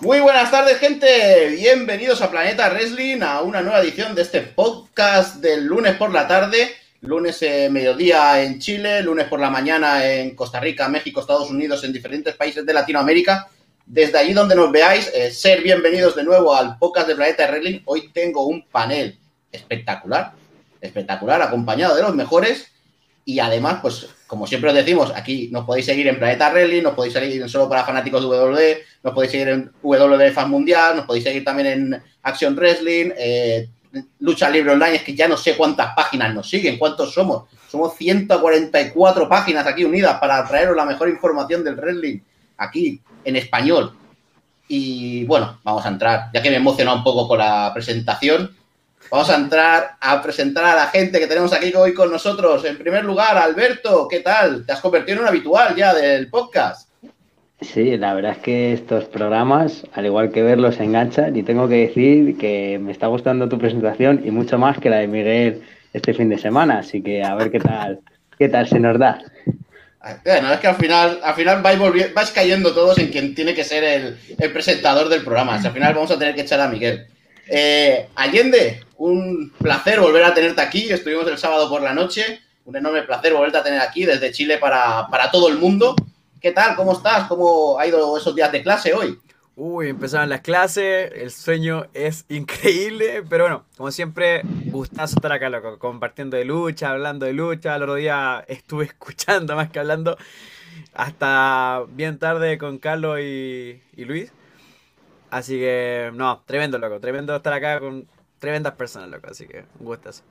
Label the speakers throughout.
Speaker 1: Muy buenas tardes, gente. Bienvenidos a Planeta Wrestling, a una nueva edición de este podcast del lunes por la tarde. Lunes eh, mediodía en Chile, lunes por la mañana en Costa Rica, México, Estados Unidos, en diferentes países de Latinoamérica. Desde allí donde nos veáis, eh, ser bienvenidos de nuevo al podcast de Planeta Wrestling. Hoy tengo un panel espectacular, espectacular, acompañado de los mejores. Y además, pues, como siempre os decimos, aquí nos podéis seguir en Planeta Rally, nos podéis seguir solo para fanáticos de WWE, nos podéis seguir en WWE Fan Mundial, nos podéis seguir también en Action Wrestling, eh, Lucha Libre Online, es que ya no sé cuántas páginas nos siguen, cuántos somos. Somos 144 páginas aquí unidas para traeros la mejor información del wrestling aquí en español. Y bueno, vamos a entrar, ya que me he emocionado un poco con la presentación, Vamos a entrar a presentar a la gente que tenemos aquí hoy con nosotros. En primer lugar, Alberto, ¿qué tal? Te has convertido en un habitual ya del podcast.
Speaker 2: Sí, la verdad es que estos programas, al igual que verlos, enganchan y tengo que decir que me está gustando tu presentación y mucho más que la de Miguel este fin de semana, así que a ver qué tal, qué tal se nos da.
Speaker 1: Bueno, es que al final, al final vais, vais cayendo todos en quien tiene que ser el, el presentador del programa. al final vamos a tener que echar a Miguel. Eh, Allende, un placer volver a tenerte aquí. Estuvimos el sábado por la noche. Un enorme placer volverte a tener aquí desde Chile para, todo el mundo. ¿Qué tal? ¿Cómo estás? ¿Cómo ha ido esos días de clase hoy?
Speaker 3: Uy, empezaron las clases, el sueño es increíble, pero bueno, como siempre, gustazo estar acá, loco, compartiendo de lucha, hablando de lucha. El otro día estuve escuchando más que hablando hasta bien tarde con Carlos y, y Luis. Así que, no, tremendo, loco. Tremendo estar acá con tremendas personas, loco. Así que, un.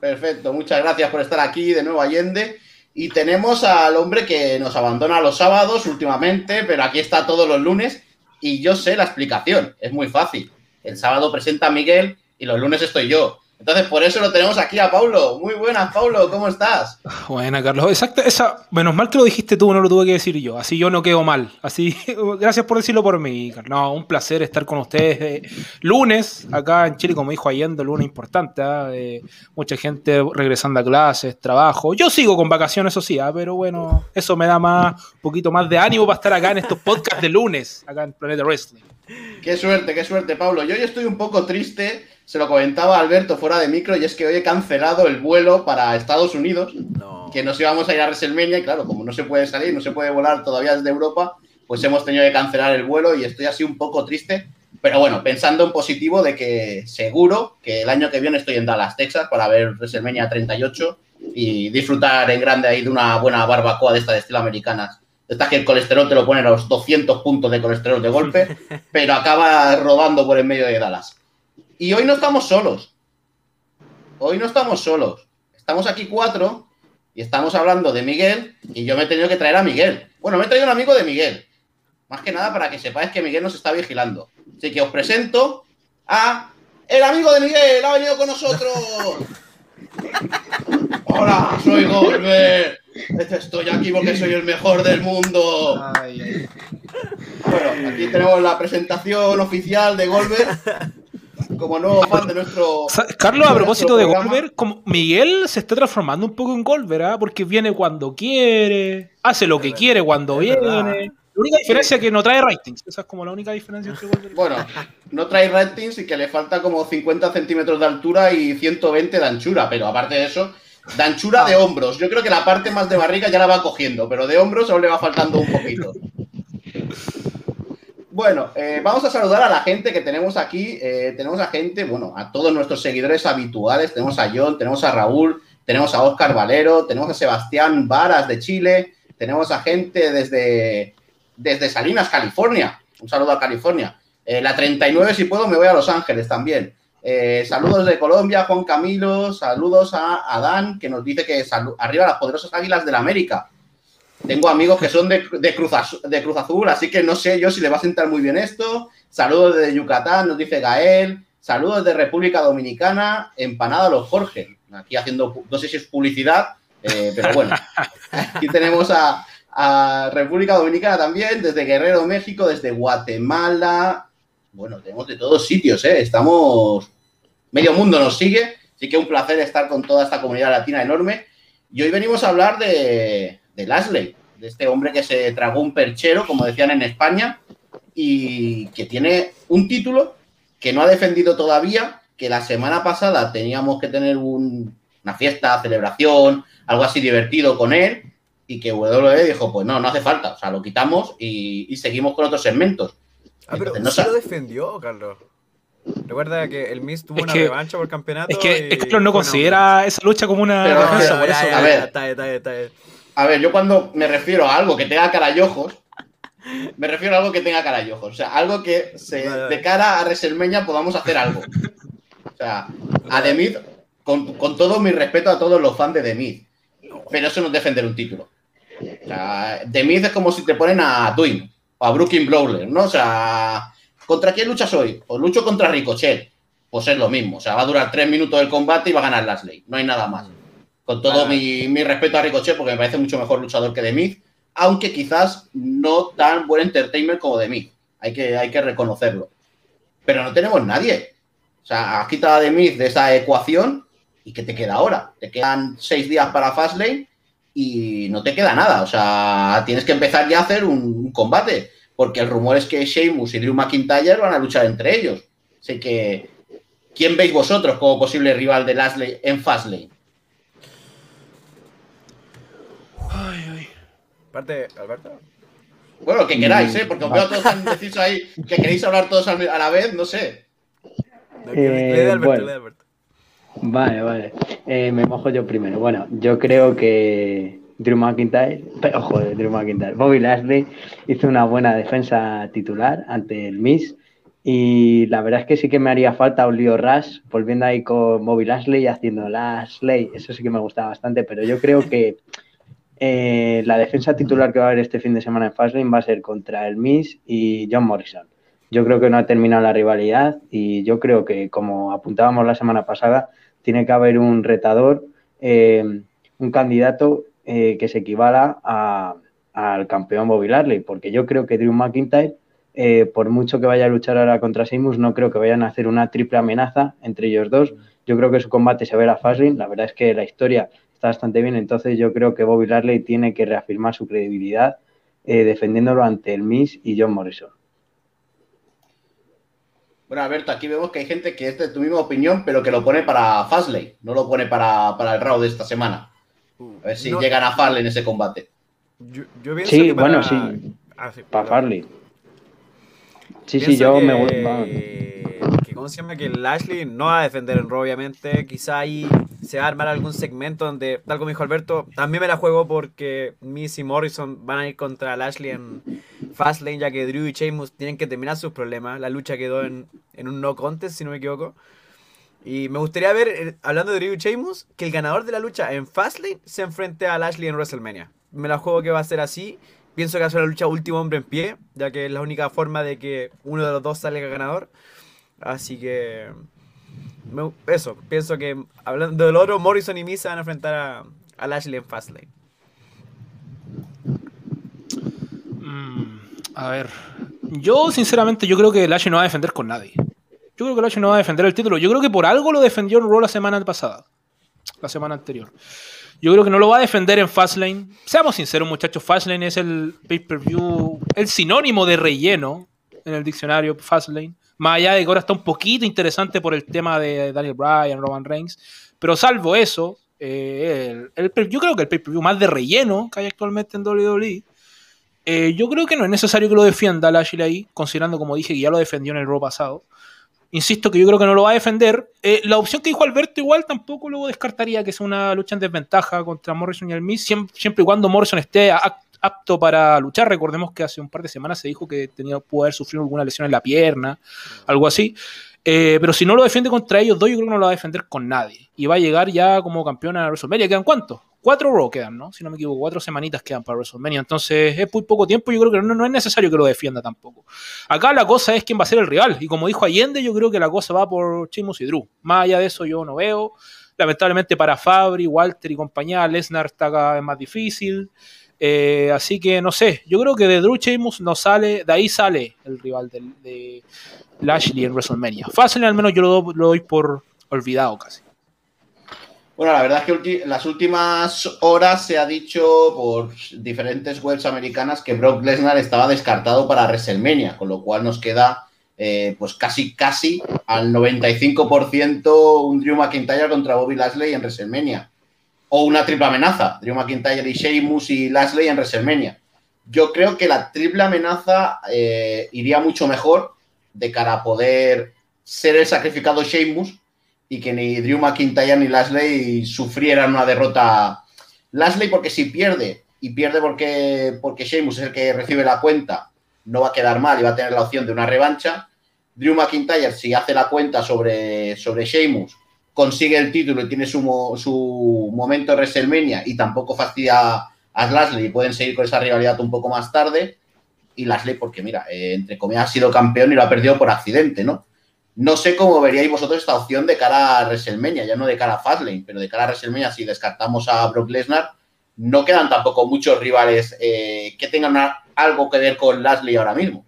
Speaker 1: Perfecto, muchas gracias por estar aquí de nuevo, Allende. Y tenemos al hombre que nos abandona los sábados últimamente, pero aquí está todos los lunes. Y yo sé la explicación, es muy fácil. El sábado presenta Miguel y los lunes estoy yo. Entonces, por eso lo tenemos aquí a Paulo. Muy buenas, Paulo, ¿cómo estás?
Speaker 4: Buena, Carlos. Exacto, esa, menos mal que lo dijiste tú, no lo tuve que decir yo. Así yo no quedo mal. Así, gracias por decirlo por mí, Carlos. No, un placer estar con ustedes. Eh, lunes, acá en Chile, como dijo Allende, lunes importante. ¿ah? Eh, mucha gente regresando a clases, trabajo. Yo sigo con vacaciones, eso sí, ¿ah? pero bueno, eso me da más, un poquito más de ánimo para estar acá en estos podcasts de lunes, acá en Planeta Wrestling.
Speaker 1: Qué suerte, qué suerte, Pablo. Yo hoy estoy un poco triste se lo comentaba Alberto fuera de micro y es que hoy he cancelado el vuelo para Estados Unidos, que nos íbamos a ir a WrestleMania y claro, como no se puede salir, no se puede volar todavía desde Europa, pues hemos tenido que cancelar el vuelo y estoy así un poco triste, pero bueno, pensando en positivo de que seguro que el año que viene estoy en Dallas, Texas, para ver WrestleMania 38 y disfrutar en grande ahí de una buena barbacoa de esta de estilo americanas. Esta que el colesterol te lo pone a los 200 puntos de colesterol de golpe, pero acaba rodando por el medio de Dallas. Y hoy no estamos solos. Hoy no estamos solos. Estamos aquí cuatro y estamos hablando de Miguel y yo me he tenido que traer a Miguel. Bueno, me he traído un amigo de Miguel. Más que nada para que sepáis que Miguel nos está vigilando. Así que os presento a el amigo de Miguel. Ha venido con nosotros. Hola, soy Golver. Estoy aquí porque soy el mejor del mundo. Bueno, aquí tenemos la presentación oficial de Golver como nuevo fan de nuestro.
Speaker 4: Carlos, a propósito de Golver, como Miguel se está transformando un poco en Golver, ¿ah? porque viene cuando quiere, hace lo que quiere cuando viene. La única diferencia es que no trae ratings. Esa es como la única diferencia entre Golver
Speaker 1: Bueno, no trae ratings y que le falta como 50 centímetros de altura y 120 de anchura, pero aparte de eso, de anchura de hombros. Yo creo que la parte más de barriga ya la va cogiendo, pero de hombros aún le va faltando un poquito. Bueno, eh, vamos a saludar a la gente que tenemos aquí. Eh, tenemos a gente, bueno, a todos nuestros seguidores habituales. Tenemos a John, tenemos a Raúl, tenemos a Oscar Valero, tenemos a Sebastián Varas de Chile, tenemos a gente desde, desde Salinas, California. Un saludo a California. Eh, la 39, si puedo, me voy a Los Ángeles también. saludos de Colombia, Juan Camilo. Saludos a Adán, que nos dice que arriba las poderosas águilas de la América. Tengo amigos que son de, Cruz Azul, así que no sé yo si le va a sentar muy bien esto. Saludos de Yucatán, nos dice Gael. Saludos de República Dominicana, empanada los Jorge. Aquí haciendo, no sé si es publicidad, eh, pero bueno. Aquí tenemos a, República Dominicana también, desde Guerrero, México, desde Guatemala. Bueno, tenemos de todos sitios, ¿eh? Estamos. Medio mundo nos sigue, así que un placer estar con toda esta comunidad latina enorme. Y hoy venimos a hablar de, de Lasley, de este hombre que se tragó un perchero, como decían en España, y que tiene un título que no ha defendido todavía, que la semana pasada teníamos que tener una fiesta, celebración, algo así divertido con él, y que WWE dijo, pues no, no hace falta, o sea, lo quitamos y, seguimos con otros segmentos.
Speaker 3: Ah, pero no lo defendió, Carlos. Recuerda que el Miz tuvo una revancha por campeonato.
Speaker 4: Es que, Carlos no considera esa lucha como una
Speaker 1: a, ver, a ver, yo cuando me refiero a algo que tenga cara y ojos, me refiero a algo que tenga cara y ojos. O sea, algo que de cara a WrestleMania podamos hacer algo. O sea, a The con, todo mi respeto a todos los fans de The pero eso no es defender un título. O sea, The es como si te ponen a Twin o a Brooklyn Brawler, ¿no? O sea, ¿contra quién luchas hoy? Pues lucho contra Ricochet. Pues es lo mismo. O sea, va a durar tres minutos el combate y va a ganar Lashley. No hay nada más. Con todo mi, respeto a Ricochet, porque me parece mucho mejor luchador que The aunque quizás no tan buen entertainment como The Hay que, hay que reconocerlo. Pero no tenemos nadie. O sea, has quitado a The de esa ecuación y ¿qué te queda ahora? Te quedan seis días para Fastlane y no te queda nada. O sea, tienes que empezar ya a hacer un, combate, porque el rumor es que Sheamus y Drew McIntyre van a luchar entre ellos. Así que, ¿quién veis vosotros como posible rival de Lashley en Fastlane?
Speaker 3: Ay, ay. Parte, Alberto.
Speaker 1: Bueno, que queráis, ¿eh? Porque os veo todos tan indecisos ahí que queréis hablar todos a la vez, no sé.
Speaker 2: Eh, Alberto, Vale, vale. Eh, me mojo yo primero. Bueno, yo creo que Drew McIntyre, pero joder, Drew McIntyre, Bobby Lashley hizo una buena defensa titular ante el Miss. Y la verdad es que sí que me haría falta un Leo Rush volviendo ahí con Bobby Lashley y haciendo Lashley. Eso sí que me gustaba bastante, pero yo creo que eh, la defensa titular que va a haber este fin de semana en Fastlane va a ser contra el Miss y John Morrison. Yo creo que no ha terminado la rivalidad y yo creo que, como apuntábamos la semana pasada, tiene que haber un retador, eh, un candidato eh, que se equivala al campeón Bobby Lashley, porque yo creo que Drew McIntyre, por mucho que vaya a luchar ahora contra Seamus, no creo que vayan a hacer una triple amenaza entre ellos dos. Yo creo que su combate se verá fácil. La verdad es que la historia está bastante bien, entonces yo creo que Bobby Lashley tiene que reafirmar su credibilidad defendiéndolo ante el Miss y John Morrison.
Speaker 1: Bueno, Alberto, aquí vemos que hay gente que es de tu misma opinión, pero que lo pone para Fastlane, no lo pone para, el round de esta semana. A ver si llegan a Fastlane en ese combate.
Speaker 2: Yo, sí, bueno, sí. Ah, para Farley. Sí, sí, yo me voy.
Speaker 3: ¿Cómo se llama? Que Lashley no va a defender en Raw, obviamente. Quizá ahí se va a armar algún segmento donde, tal como dijo Alberto, también me la juego porque Miss y Morrison van a ir contra Lashley en Fastlane, ya que Drew y Sheamus tienen que terminar sus problemas. La lucha quedó en, un no contest, si no me equivoco. Y me gustaría ver, eh, hablando de Drew y Sheamus, que el ganador de la lucha en Fastlane se enfrente a Lashley en WrestleMania. Me la juego que va a ser así. Pienso que va a ser la lucha último hombre en pie, ya que es la única forma de que uno de los dos salga ganador. Así que. eso, pienso que hablando del oro, Morrison y Misa van a enfrentar a, a Lashley en Fastlane.
Speaker 4: Mm, a ver. Yo, sinceramente, yo creo que Lashley no va a defender con nadie. Yo creo que Lashley no va a defender el título. Yo creo que por algo lo defendió en Raw la semana pasada. La semana anterior. Yo creo que no lo va a defender en Fastlane. Seamos sinceros, muchachos, Fastlane es el pay-per-view, el sinónimo de relleno en el diccionario Fastlane. Más allá de que ahora está un poquito interesante por el tema de Daniel Bryan, Roman Reigns. Pero salvo eso, eh, yo creo que el pay-per-view más de relleno que hay actualmente en WWE. Eh, yo creo que no es necesario que lo defienda Lashley ahí, considerando, como dije, que ya lo defendió en el Raw pasado. Insisto que yo creo que no lo va a defender. Eh, la opción que dijo Alberto igual tampoco luego descartaría que sea una lucha en desventaja contra Morrison y el Miz, siempre, y cuando Morrison esté apto para luchar. Recordemos que hace un par de semanas se dijo que tenía, pudo haber sufrido alguna lesión en la pierna, algo así. Eh, pero si no lo defiende contra ellos dos, yo creo que no lo va a defender con nadie. Y va a llegar ya como campeón a WrestleMania. ¿Quedan cuántos? Cuatro Raw quedan, ¿no? Si no me equivoco, cuatro semanitas quedan para WrestleMania. Entonces es muy poco tiempo. Yo creo que no, es necesario que lo defienda tampoco. Acá la cosa es quién va a ser el rival. Y como dijo Allende, yo creo que la cosa va por Chimus y Drew. Más allá de eso, yo no veo. Lamentablemente para Fabri, Walter y compañía, Lesnar está cada vez más difícil. Eh, así que no sé, yo creo que de Drew Sheamus no sale, de ahí sale el rival de, Lashley en WrestleMania. Fácil, al menos yo lo, doy por olvidado casi.
Speaker 1: Bueno, la verdad es que las últimas horas se ha dicho por diferentes webs americanas que Brock Lesnar estaba descartado para WrestleMania, con lo cual nos queda eh, pues casi, casi al 95% un Drew McIntyre contra Bobby Lashley en WrestleMania. O una triple amenaza, Drew McIntyre y Sheamus y Lashley en WrestleMania. Yo creo que la triple amenaza eh, iría mucho mejor de cara a poder ser el sacrificado Sheamus y que ni Drew McIntyre ni Lashley sufrieran una derrota. Lashley porque si pierde y pierde porque, porque Sheamus es el que recibe la cuenta, no va a quedar mal y va a tener la opción de una revancha. Drew McIntyre si hace la cuenta sobre, sobre Sheamus, consigue el título y tiene su, su momento WrestleMania y tampoco fastidia a Lashley y pueden seguir con esa rivalidad un poco más tarde. Y Lashley porque mira, eh, entre comillas ha sido campeón y lo ha perdido por accidente, ¿no? No sé cómo veríais vosotros esta opción de cara a WrestleMania, ya no de cara a Fastlane, pero de cara a WrestleMania, si descartamos a Brock Lesnar, no quedan tampoco muchos rivales eh, que tengan algo que ver con Lashley ahora mismo.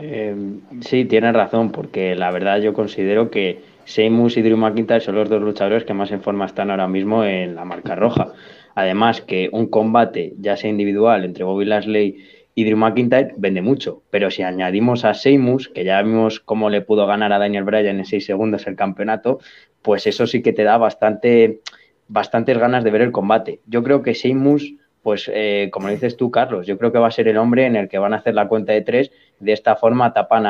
Speaker 2: Eh, sí, tienes razón, porque la verdad yo considero que Sheamus y Drew McIntyre son los dos luchadores que más en forma están ahora mismo en la marca roja. Además que un combate, ya sea individual, entre Bobby Lashley y Drew McIntyre vende mucho. Pero si añadimos a Seymour, que ya vimos cómo le pudo ganar a Daniel Bryan en seis segundos el campeonato, pues eso sí que te da bastante, bastantes ganas de ver el combate. Yo creo que Seymour, pues eh, como dices tú, Carlos, yo creo que va a ser el hombre en el que van a hacer la cuenta de tres. De esta forma tapan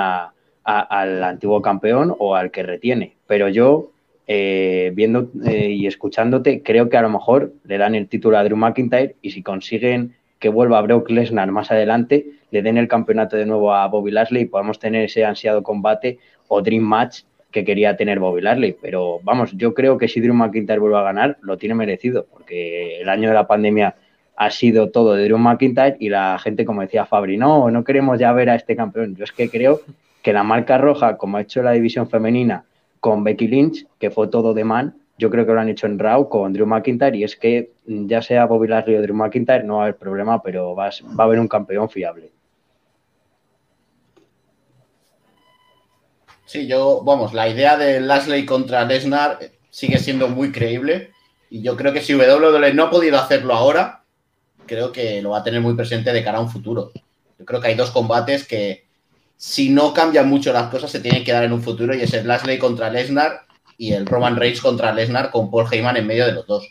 Speaker 2: al antiguo campeón o al que retiene. Pero yo, eh, viendo eh, y escuchándote, creo que a lo mejor le dan el título a Drew McIntyre y si consiguen que vuelva Brock Lesnar más adelante, le den el campeonato de nuevo a Bobby Lashley y podamos tener ese ansiado combate o Dream Match que quería tener Bobby Lashley. Pero vamos, yo creo que si Drew McIntyre vuelve a ganar, lo tiene merecido, porque el año de la pandemia ha sido todo de Drew McIntyre y la gente, como decía Fabri, no, no queremos ya ver a este campeón. Yo es que creo que la marca roja, como ha hecho la división femenina con Becky Lynch, que fue todo de man, yo creo que lo han hecho en Raw con Drew McIntyre y es que ya sea Bobby Lashley o Drew McIntyre no va a haber problema, pero va, a haber un campeón fiable.
Speaker 1: Sí, yo, vamos, la idea de Lashley contra Lesnar sigue siendo muy creíble y yo creo que si WWE no ha podido hacerlo ahora, creo que lo va a tener muy presente de cara a un futuro. Yo creo que hay dos combates que si no cambian mucho las cosas se tienen que dar en un futuro y es el Lashley contra Lesnar y el Roman Reigns contra Lesnar con Paul Heyman en medio de los dos.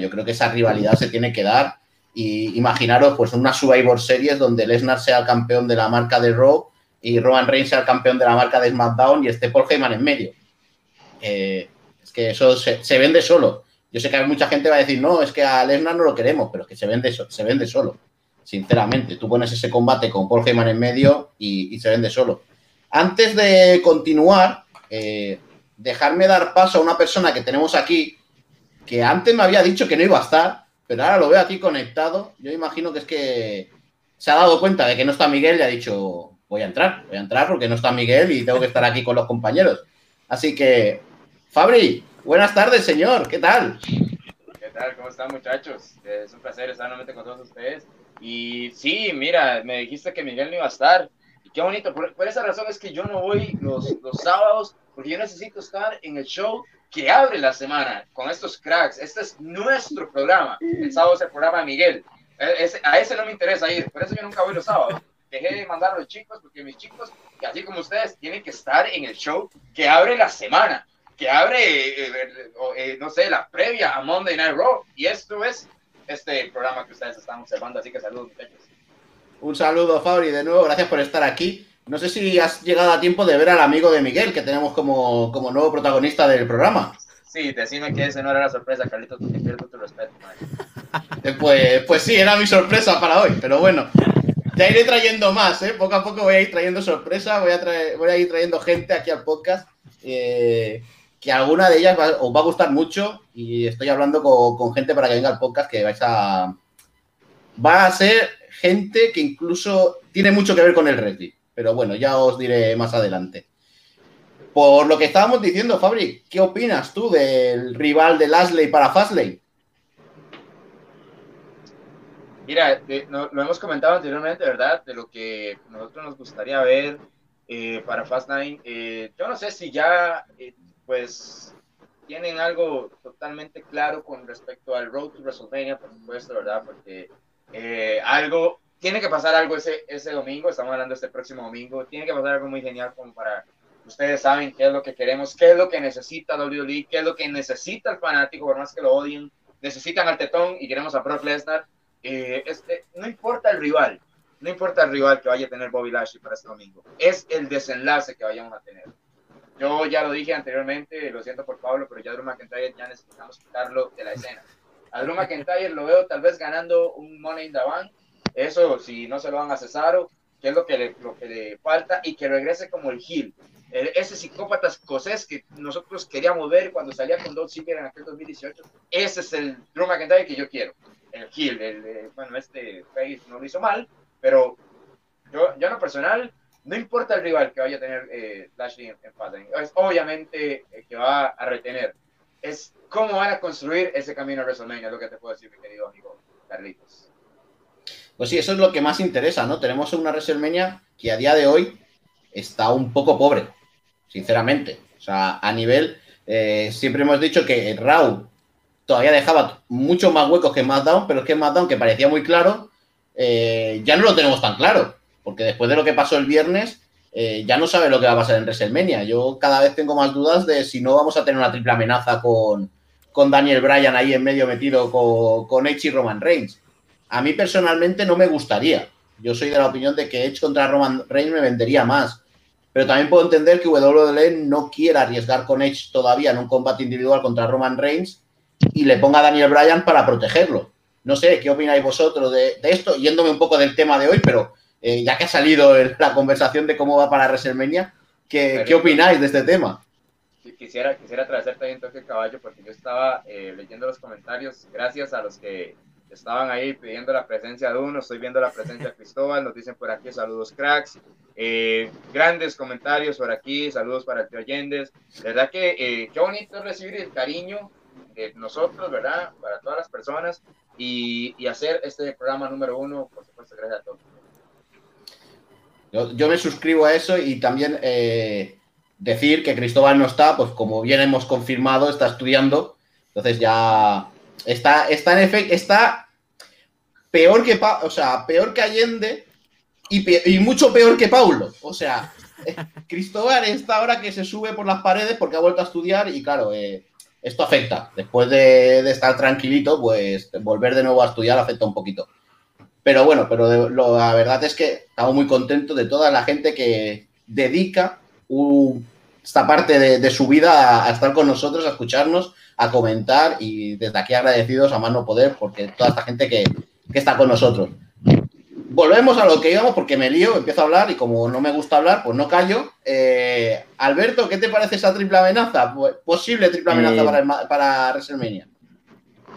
Speaker 1: yo creo que esa rivalidad se tiene que dar. Y imaginaros, pues, una Survivor Series donde Lesnar sea el campeón de la marca de Raw y Roman Reigns sea el campeón de la marca de SmackDown y esté Paul Heyman en medio. es que eso se, vende solo. Yo sé que mucha gente va a decir, no, es que a Lesnar no lo queremos, pero es que se vende, se vende solo. Sinceramente, tú pones ese combate con Paul Heyman en medio y, se vende solo. Antes de continuar, eh, dejarme dar paso a una persona que tenemos aquí, que antes me había dicho que no iba a estar, pero ahora lo veo aquí conectado. Yo imagino que es que se ha dado cuenta de que no está Miguel y ha dicho, voy a entrar, voy a entrar porque no está Miguel y tengo que estar aquí con los compañeros. Así que, Fabri, buenas tardes, señor, ¿qué tal?
Speaker 5: ¿Qué tal? ¿Cómo están, muchachos? Es un placer estar nuevamente con todos ustedes. Y sí, mira, me dijiste que Miguel no iba a estar. Y qué bonito. Por, esa razón es que yo no voy los, los sábados porque yo necesito estar en el show que abre la semana con estos cracks. Este es nuestro programa. El sábado es el programa de Miguel. E, a ese no me interesa ir, por eso yo nunca voy los sábados. Dejé de mandar a los chicos porque mis chicos, así como ustedes, tienen que estar en el show que abre la semana, que abre, eh, eh, eh, no sé, la previa a Monday Night Raw. Y esto es este programa que ustedes están observando, así que saludos, muchachos.
Speaker 1: Un saludo, Fabri, de nuevo, gracias por estar aquí. No sé si has llegado a tiempo de ver al amigo de Miguel, que tenemos como, nuevo protagonista del programa.
Speaker 5: Sí, decime que ese no era la sorpresa, Carlitos, te pierdo tu respeto.
Speaker 1: Eh, pues, pues sí, era mi sorpresa para hoy, pero bueno, te iré trayendo más, ¿eh? Poco a poco voy a ir trayendo sorpresas, voy a, voy a ir trayendo gente aquí al podcast, eh, que alguna de ellas os va a gustar mucho y estoy hablando con, gente para que venga al podcast que vais a... Va a ser gente que incluso tiene mucho que ver con el wrestling pero bueno, ya os diré más adelante. Por lo que estábamos diciendo, Fabri, ¿qué opinas tú del rival de Lashley para Fastlane?
Speaker 5: Mira, lo hemos comentado anteriormente, ¿verdad? De lo que nosotros nos gustaría ver eh, para Fastlane. Eh, yo no sé si ya, eh, pues, tienen algo totalmente claro con respecto al Road to WrestleMania, por supuesto, ¿verdad? Porque eh, algo, tiene que pasar algo ese, ese domingo, estamos hablando este próximo domingo, tiene que pasar algo muy genial como para, ustedes saben qué es lo que queremos, qué es lo que necesita WWE, qué es lo que necesita el fanático, por más que lo odien, necesitan al tetón y queremos a Brock Lesnar. Eh, este, no importa el rival, no importa el rival que vaya a tener Bobby Lashley para este domingo, es el desenlace que vayamos a tener. Yo ya lo dije anteriormente, lo siento por Pablo, pero ya Drew McIntyre ya necesitamos quitarlo de la escena. A Drew McIntyre lo veo tal vez ganando un Money in the Bank, eso si no se lo van a Cesaro, que es lo que le, lo que le falta, y que regrese como el heel. Ese psicópata escocés que nosotros queríamos ver cuando salía con Dolph Ziggler en aquel 2018, ese es el Drew McIntyre que yo quiero. El heel, el, bueno, este Face no lo hizo mal, pero yo, yo en lo personal no importa el rival que vaya a tener eh, en, en es obviamente eh, que va a retener. Es cómo van a construir ese camino a WrestleMania, es lo que te puedo decir, mi querido amigo Carlitos.
Speaker 1: Pues sí, eso es lo que más interesa, ¿no? Tenemos una WrestleMania que a día de hoy está un poco pobre, sinceramente. O sea, a nivel, eh, siempre hemos dicho que Raw todavía dejaba mucho más huecos que SmackDown, pero es que SmackDown, que parecía muy claro, eh, ya no lo tenemos tan claro porque después de lo que pasó el viernes, eh, ya no sabe lo que va a pasar en WrestleMania. Yo cada vez tengo más dudas de si no vamos a tener una triple amenaza con, con Daniel Bryan ahí en medio metido con, con Edge y Roman Reigns. A mí personalmente no me gustaría. Yo soy de la opinión de que Edge contra Roman Reigns me vendería más. Pero también puedo entender que WWE no quiera arriesgar con Edge todavía en un combate individual contra Roman Reigns y le ponga a Daniel Bryan para protegerlo. No sé, ¿qué opináis vosotros de, de esto? Yéndome un poco del tema de hoy, pero eh, ya que ha salido la conversación de cómo va para WrestleMania, ¿qué, ¿qué opináis de este tema?
Speaker 5: Quisiera, quisiera traer también toque caballo porque yo estaba eh, leyendo los comentarios, gracias a los que estaban ahí pidiendo la presencia de uno, estoy viendo la presencia de Cristóbal, nos dicen por aquí saludos cracks, eh, grandes comentarios por aquí, saludos para el tío Allende, verdad que qué bonito recibir el cariño de nosotros, ¿verdad? Para todas las personas y, y hacer este programa número uno, por supuesto, gracias a todos.
Speaker 1: Yo, me suscribo a eso y también eh, decir que Cristóbal no está, pues como bien hemos confirmado, está estudiando. Entonces ya está, está en efecto, está peor que, o sea, peor que Allende y, mucho peor que Paulo. O sea, eh, Cristóbal está ahora que se sube por las paredes porque ha vuelto a estudiar y claro, eh, esto afecta. Después de, de, estar tranquilito, pues volver de nuevo a estudiar afecta un poquito. Pero bueno, pero la verdad es que estamos muy contentos de toda la gente que dedica esta parte de, su vida a, estar con nosotros, a escucharnos, a comentar y desde aquí agradecidos a mano poder porque toda esta gente que, está con nosotros. Volvemos a lo que íbamos porque me lío, empiezo a hablar y como no me gusta hablar, pues no callo. Eh, Alberto, ¿qué te parece esa triple amenaza? Posible triple amenaza eh, para, para WrestleMania.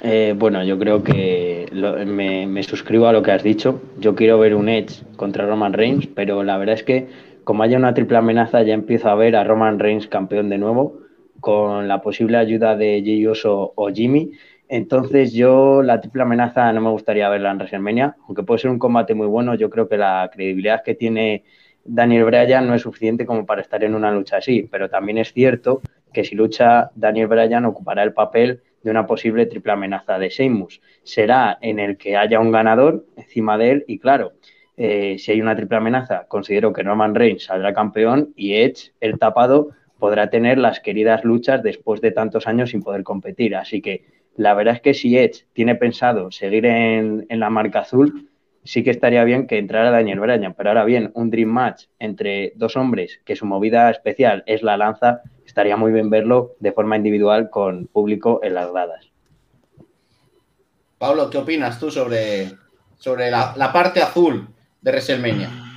Speaker 2: Eh, bueno, yo creo que me, suscribo a lo que has dicho. Yo quiero ver un Edge contra Roman Reigns, pero la verdad es que como haya una triple amenaza ya empiezo a ver a Roman Reigns campeón de nuevo con la posible ayuda de Jey Uso o Jimmy. Entonces yo la triple amenaza no me gustaría verla en WrestleMania, aunque puede ser un combate muy bueno. Yo creo que la credibilidad que tiene Daniel Bryan no es suficiente como para estar en una lucha así, pero también es cierto que si lucha Daniel Bryan ocupará el papel de una posible triple amenaza de Sheamus. Será en el que haya un ganador encima de él y claro, eh, si hay una triple amenaza, considero que Norman Reigns saldrá campeón y Edge, el tapado, podrá tener las queridas luchas después de tantos años sin poder competir. Así que la verdad es que si Edge tiene pensado seguir en, en la marca azul, sí que estaría bien que entrara Daniel Bryan. Pero ahora bien, un Dream Match entre dos hombres que su movida especial es la lanza, estaría muy bien verlo de forma individual con público en las gradas.
Speaker 1: Pablo, ¿qué opinas tú sobre, sobre la, la parte azul de WrestleMania?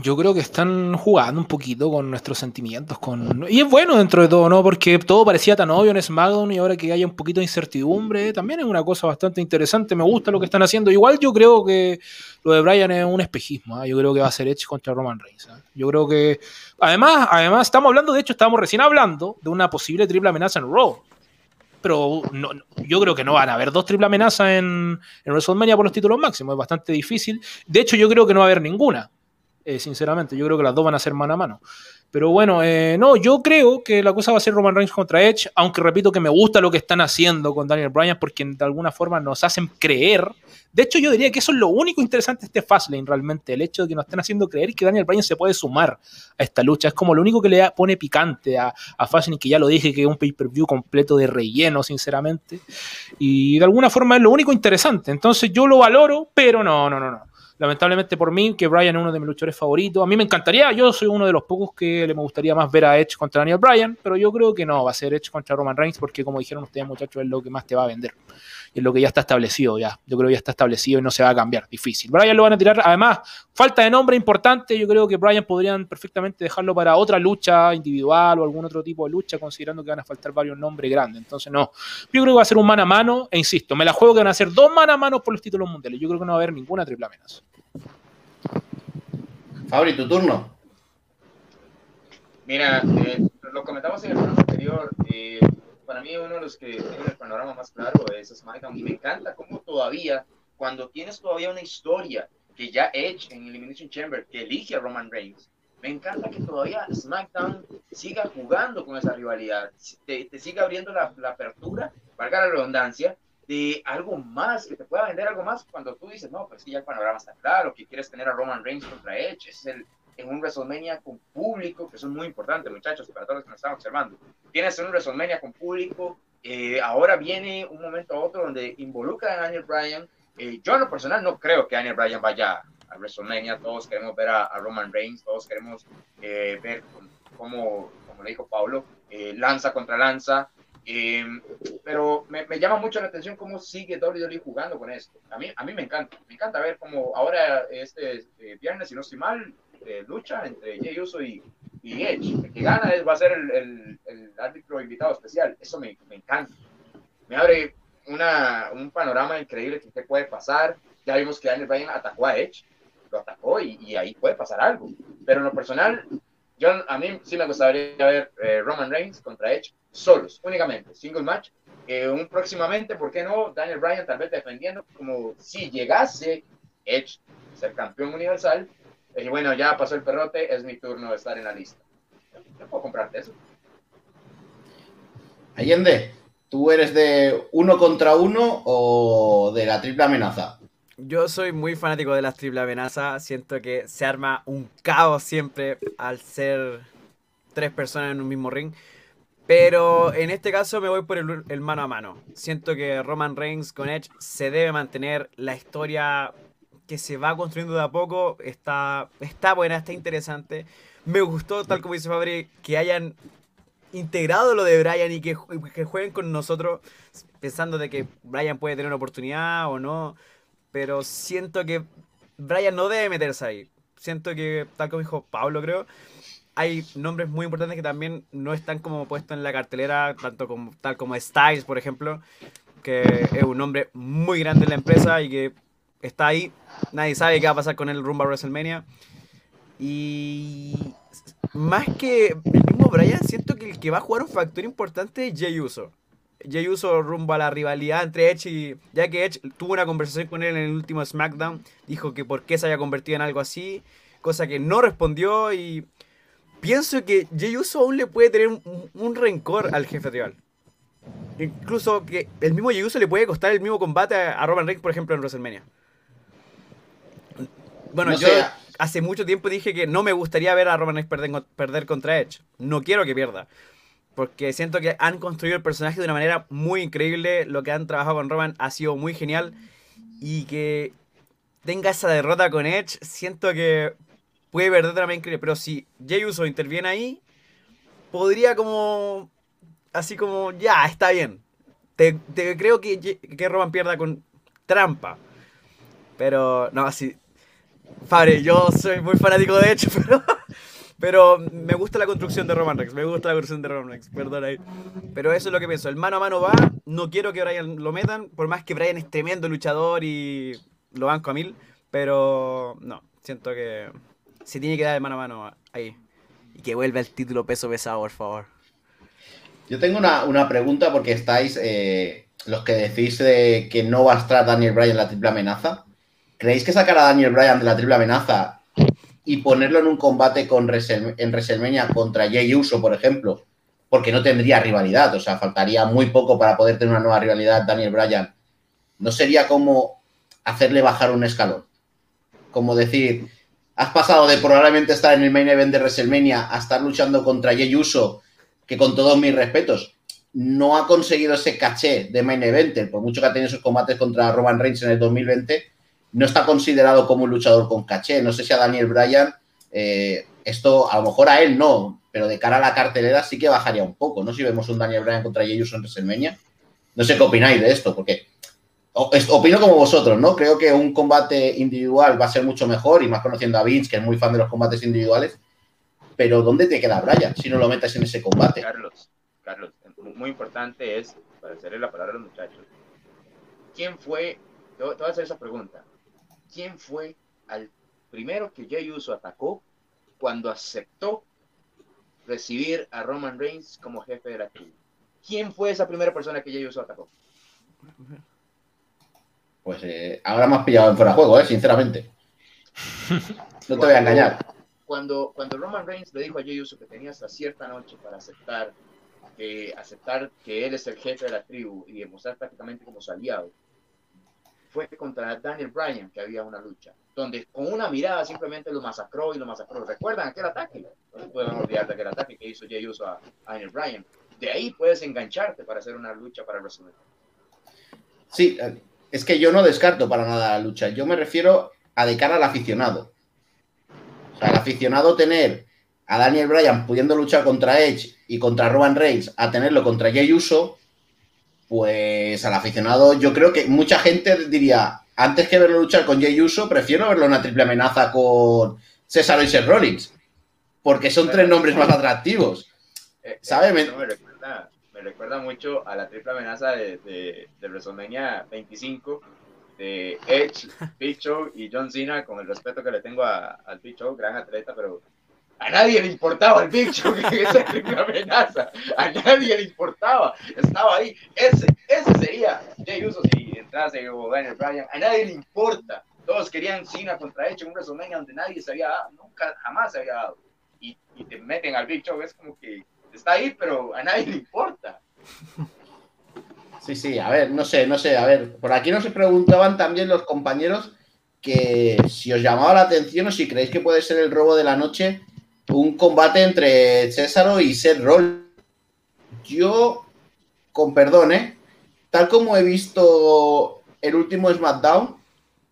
Speaker 4: Yo creo que están jugando un poquito con nuestros sentimientos. Con... Y es bueno dentro de todo, ¿no? Porque todo parecía tan obvio en SmackDown y ahora que haya un poquito de incertidumbre, también es una cosa bastante interesante. Me gusta lo que están haciendo. Igual yo creo que lo de Bryan es un espejismo. ¿eh? Yo creo que va a ser Edge contra Roman Reigns. ¿eh? Yo creo que. Además, además, estamos hablando, de hecho, estábamos recién hablando de una posible triple amenaza en Raw. Pero no, yo creo que no van a haber dos triple amenazas en, en WrestleMania por los títulos máximos. Es bastante difícil. De hecho, yo creo que no va a haber ninguna eh, sinceramente. Yo creo que las dos van a ser mano a mano. Pero bueno, eh, no, yo creo que la cosa va a ser Roman Reigns contra Edge, aunque repito que me gusta lo que están haciendo con Daniel Bryan porque de alguna forma nos hacen creer. De hecho, yo diría que eso es lo único interesante de este Fastlane realmente, el hecho de que nos estén haciendo creer que Daniel Bryan se puede sumar a esta lucha. Es como lo único que le pone picante a, a Fastlane, que ya lo dije, que es un pay-per-view completo de relleno, sinceramente. Y de alguna forma es lo único interesante. Entonces yo lo valoro, pero no, no, no, no lamentablemente por mí, que Bryan es uno de mis luchadores favoritos. A mí me encantaría, yo soy uno de los pocos que le me gustaría más ver a Edge contra Daniel Bryan, pero yo creo que no, va a ser Edge contra Roman Reigns porque como dijeron ustedes muchachos, es lo que más te va a vender es lo que ya está establecido ya. Yo creo que ya está establecido y no se va a cambiar. Difícil. Brian lo van a tirar. Además, falta de nombre importante. Yo creo que Brian podrían perfectamente dejarlo para otra lucha individual o algún otro tipo de lucha, considerando que van a faltar varios nombres grandes. Entonces, no. Yo creo que va a ser un mano a mano. E insisto, me la juego que van a ser dos mano a mano por los títulos mundiales. Yo creo que no va a haber ninguna triple amenaza.
Speaker 1: Fabri, tu turno.
Speaker 5: Mira, eh, lo comentamos en el programa anterior. Eh, para mí uno de los que tiene el panorama más claro es SmackDown y me encanta cómo todavía, cuando tienes todavía una historia que ya Edge en Elimination Chamber que elige a Roman Reigns, me encanta que todavía SmackDown siga jugando con esa rivalidad, te, siga abriendo la, apertura, valga la redundancia, de algo más, que te pueda vender algo más cuando tú dices, no, pues sí, ya el panorama está claro, que quieres tener a Roman Reigns contra Edge, ese es el, en un WrestleMania con público, que eso es muy importante, muchachos, para todos los que nos están observando. Tienes un WrestleMania con público, eh, ahora viene un momento a otro donde involucra a Daniel Bryan. Eh, yo en lo personal no creo que Daniel Bryan vaya a WrestleMania, todos queremos ver a, Roman Reigns, todos queremos eh, ver cómo, como le dijo Pablo, lanza contra lanza, pero me, me, llama mucho la atención cómo sigue WWE jugando con esto. A mí, a mí me encanta. Me encanta ver cómo ahora este viernes, si no estoy mal, lucha entre Jey Uso y, y, Edge. El que gana va a ser el, el, el, árbitro invitado especial. Eso me, me encanta. Me abre una, un panorama increíble que qué puede pasar. Ya vimos que Daniel Bryan atacó a Edge, lo atacó y, y, ahí puede pasar algo. Pero en lo personal, yo, a mí sí me gustaría ver eh, Roman Reigns contra Edge solos, únicamente, single match. Eh, un próximamente, ¿por qué no? Daniel Bryan tal vez defendiendo como si llegase Edge ser campeón universal y bueno, ya pasó el perrote, es mi turno de estar en la lista. Yo puedo comprarte eso.
Speaker 1: Allende, ¿tú eres de uno contra uno o de la triple amenaza?
Speaker 3: Yo soy muy fanático de las triple amenazas. Siento que se arma un caos siempre al ser tres personas en un mismo ring. Pero en este caso me voy por el, el, mano a mano. Siento que Roman Reigns con Edge se debe mantener. La historia que se va construyendo de a poco, está, está buena, está interesante. Me gustó, tal como dice Fabri, que hayan integrado lo de Brian y que, que jueguen con nosotros pensando de que Brian puede tener una oportunidad o no. Pero siento que Brian no debe meterse ahí. Siento que, tal como dijo Pablo, creo, hay nombres muy importantes que también no están como puestos en la cartelera, tanto como, tal como Styles, por ejemplo, que es un nombre muy grande en la empresa y que está ahí. Nadie sabe qué va a pasar con él rumbo a WrestleMania. Y más que el mismo Brian, siento que el que va a jugar un factor importante es Jey Uso. Jey Uso rumbo a la rivalidad entre Edge y... Ya que Edge tuvo una conversación con él en el último SmackDown, dijo que por qué se había convertido en algo así, cosa que no respondió y... Pienso que Jey Uso aún le puede tener un, un rencor al jefe rival. Incluso que el mismo Jey Uso le puede costar el mismo combate a Roman Reigns, por ejemplo, en WrestleMania. Bueno, yo hace mucho tiempo dije que no me gustaría ver a Roman Reigns perder, perder contra Edge. No quiero que pierda. Porque siento que han construido el personaje de una manera muy increíble. Lo que han trabajado con Roman ha sido muy genial. Y que tenga esa derrota con Edge, siento que puede perder también increíble. Pero si Jey Uso interviene ahí, podría como... Así como, ya, está bien. Te, te creo que, que Roman pierda con trampa. Pero, no, así, Fabre, yo soy muy fanático de hecho, pero, pero me gusta la construcción de Roman Reigns. Me gusta la construcción de Roman Reigns, perdón ahí. Pero eso es lo que pienso. El mano a mano va. No quiero que Brian lo metan, por más que Brian es tremendo luchador y lo banco a mil. Pero no, siento que se tiene que dar el mano a mano ahí. Y que vuelva el título peso pesado, por favor.
Speaker 1: Yo tengo una, una pregunta porque estáis eh, los que decís de que no va a estar Daniel Bryan en la triple amenaza. ¿Creéis que sacar a Daniel Bryan de la triple amenaza y ponerlo en un combate con en WrestleMania contra Jey Uso, por ejemplo, porque no tendría rivalidad, o sea, faltaría muy poco para poder tener una nueva rivalidad Daniel Bryan. ¿No sería como hacerle bajar un escalón? Como decir, has pasado de probablemente estar en el main event de WrestleMania a estar luchando contra Jey Uso, que con todos mis respetos, no ha conseguido ese caché de main event, por mucho que ha tenido esos combates contra Roman Reigns en el 2020, no está considerado como un luchador con caché. No sé si a Daniel Bryan eh, esto, a lo mejor a él no, pero de cara a la cartelera sí que bajaría un poco, ¿no? Si vemos un Daniel Bryan contra Jey Uso en WrestleMania. No sé qué opináis de esto, porque opino como vosotros, ¿no? Creo que un combate individual va a ser mucho mejor, y más conociendo a Vince, que es muy fan de los combates individuales. Pero ¿dónde te queda Bryan si no lo metes en ese combate?
Speaker 5: Carlos, Carlos, muy importante es, para hacerle la palabra a los muchachos, ¿quién fue, te voy a hacer esa pregunta, ¿quién fue al primero que Jey Uso atacó cuando aceptó recibir a Roman Reigns como jefe de la tribu? ¿Quién fue esa primera persona que Jey Uso atacó?
Speaker 1: Pues eh, ahora me has pillado en fuera de juego, ¿eh? Sinceramente. No te voy a engañar.
Speaker 5: Cuando, cuando Roman Reigns le dijo a Jey Uso que tenía hasta cierta noche para aceptar que, aceptar que él es el jefe de la tribu y demostrar prácticamente como su aliado, fue contra Daniel Bryan que había una lucha, donde con una mirada simplemente lo masacró y lo masacró. ¿Recuerdan aquel ataque? No pueden olvidar de aquel ataque que hizo Jey Uso a, a Daniel Bryan. De ahí puedes engancharte para hacer una lucha para WrestleMania.
Speaker 1: Sí, es que yo no descarto para nada la lucha. Yo me refiero a de cara al aficionado. O sea, al aficionado tener a Daniel Bryan pudiendo luchar contra Edge y contra Roman Reigns, a tenerlo contra Jey Uso, pues al aficionado yo creo que mucha gente diría, antes que verlo luchar con Jey Uso, prefiero verlo en una triple amenaza con César y Seth Rollins, porque son tres nombres más atractivos.
Speaker 5: Eh, eh,
Speaker 1: Me-
Speaker 5: eso me, recuerda, me recuerda mucho a la triple amenaza de, de, de WrestleMania 25 de Edge, Big Show y John Cena, con el respeto que le tengo a- al Big Show, gran atleta, pero a nadie le importaba el Show en esa triple amenaza. A nadie le importaba. Estaba ahí. Ese, ese sería Jay Uso si entrase o Daniel Bryan. A nadie le importa. Todos querían Cena contra Edge en un WrestleMania donde nadie se había dado, nunca, jamás se había dado. Y, y te meten al Big Show, es como que está ahí, pero a nadie le importa.
Speaker 1: Sí, sí, a ver, no sé, no sé, a ver, por aquí nos preguntaban también los compañeros que si os llamaba la atención o si creéis que puede ser el robo de la noche un combate entre Césaro y Seth Rollins. Yo, con perdón, ¿eh? Tal como he visto el último SmackDown,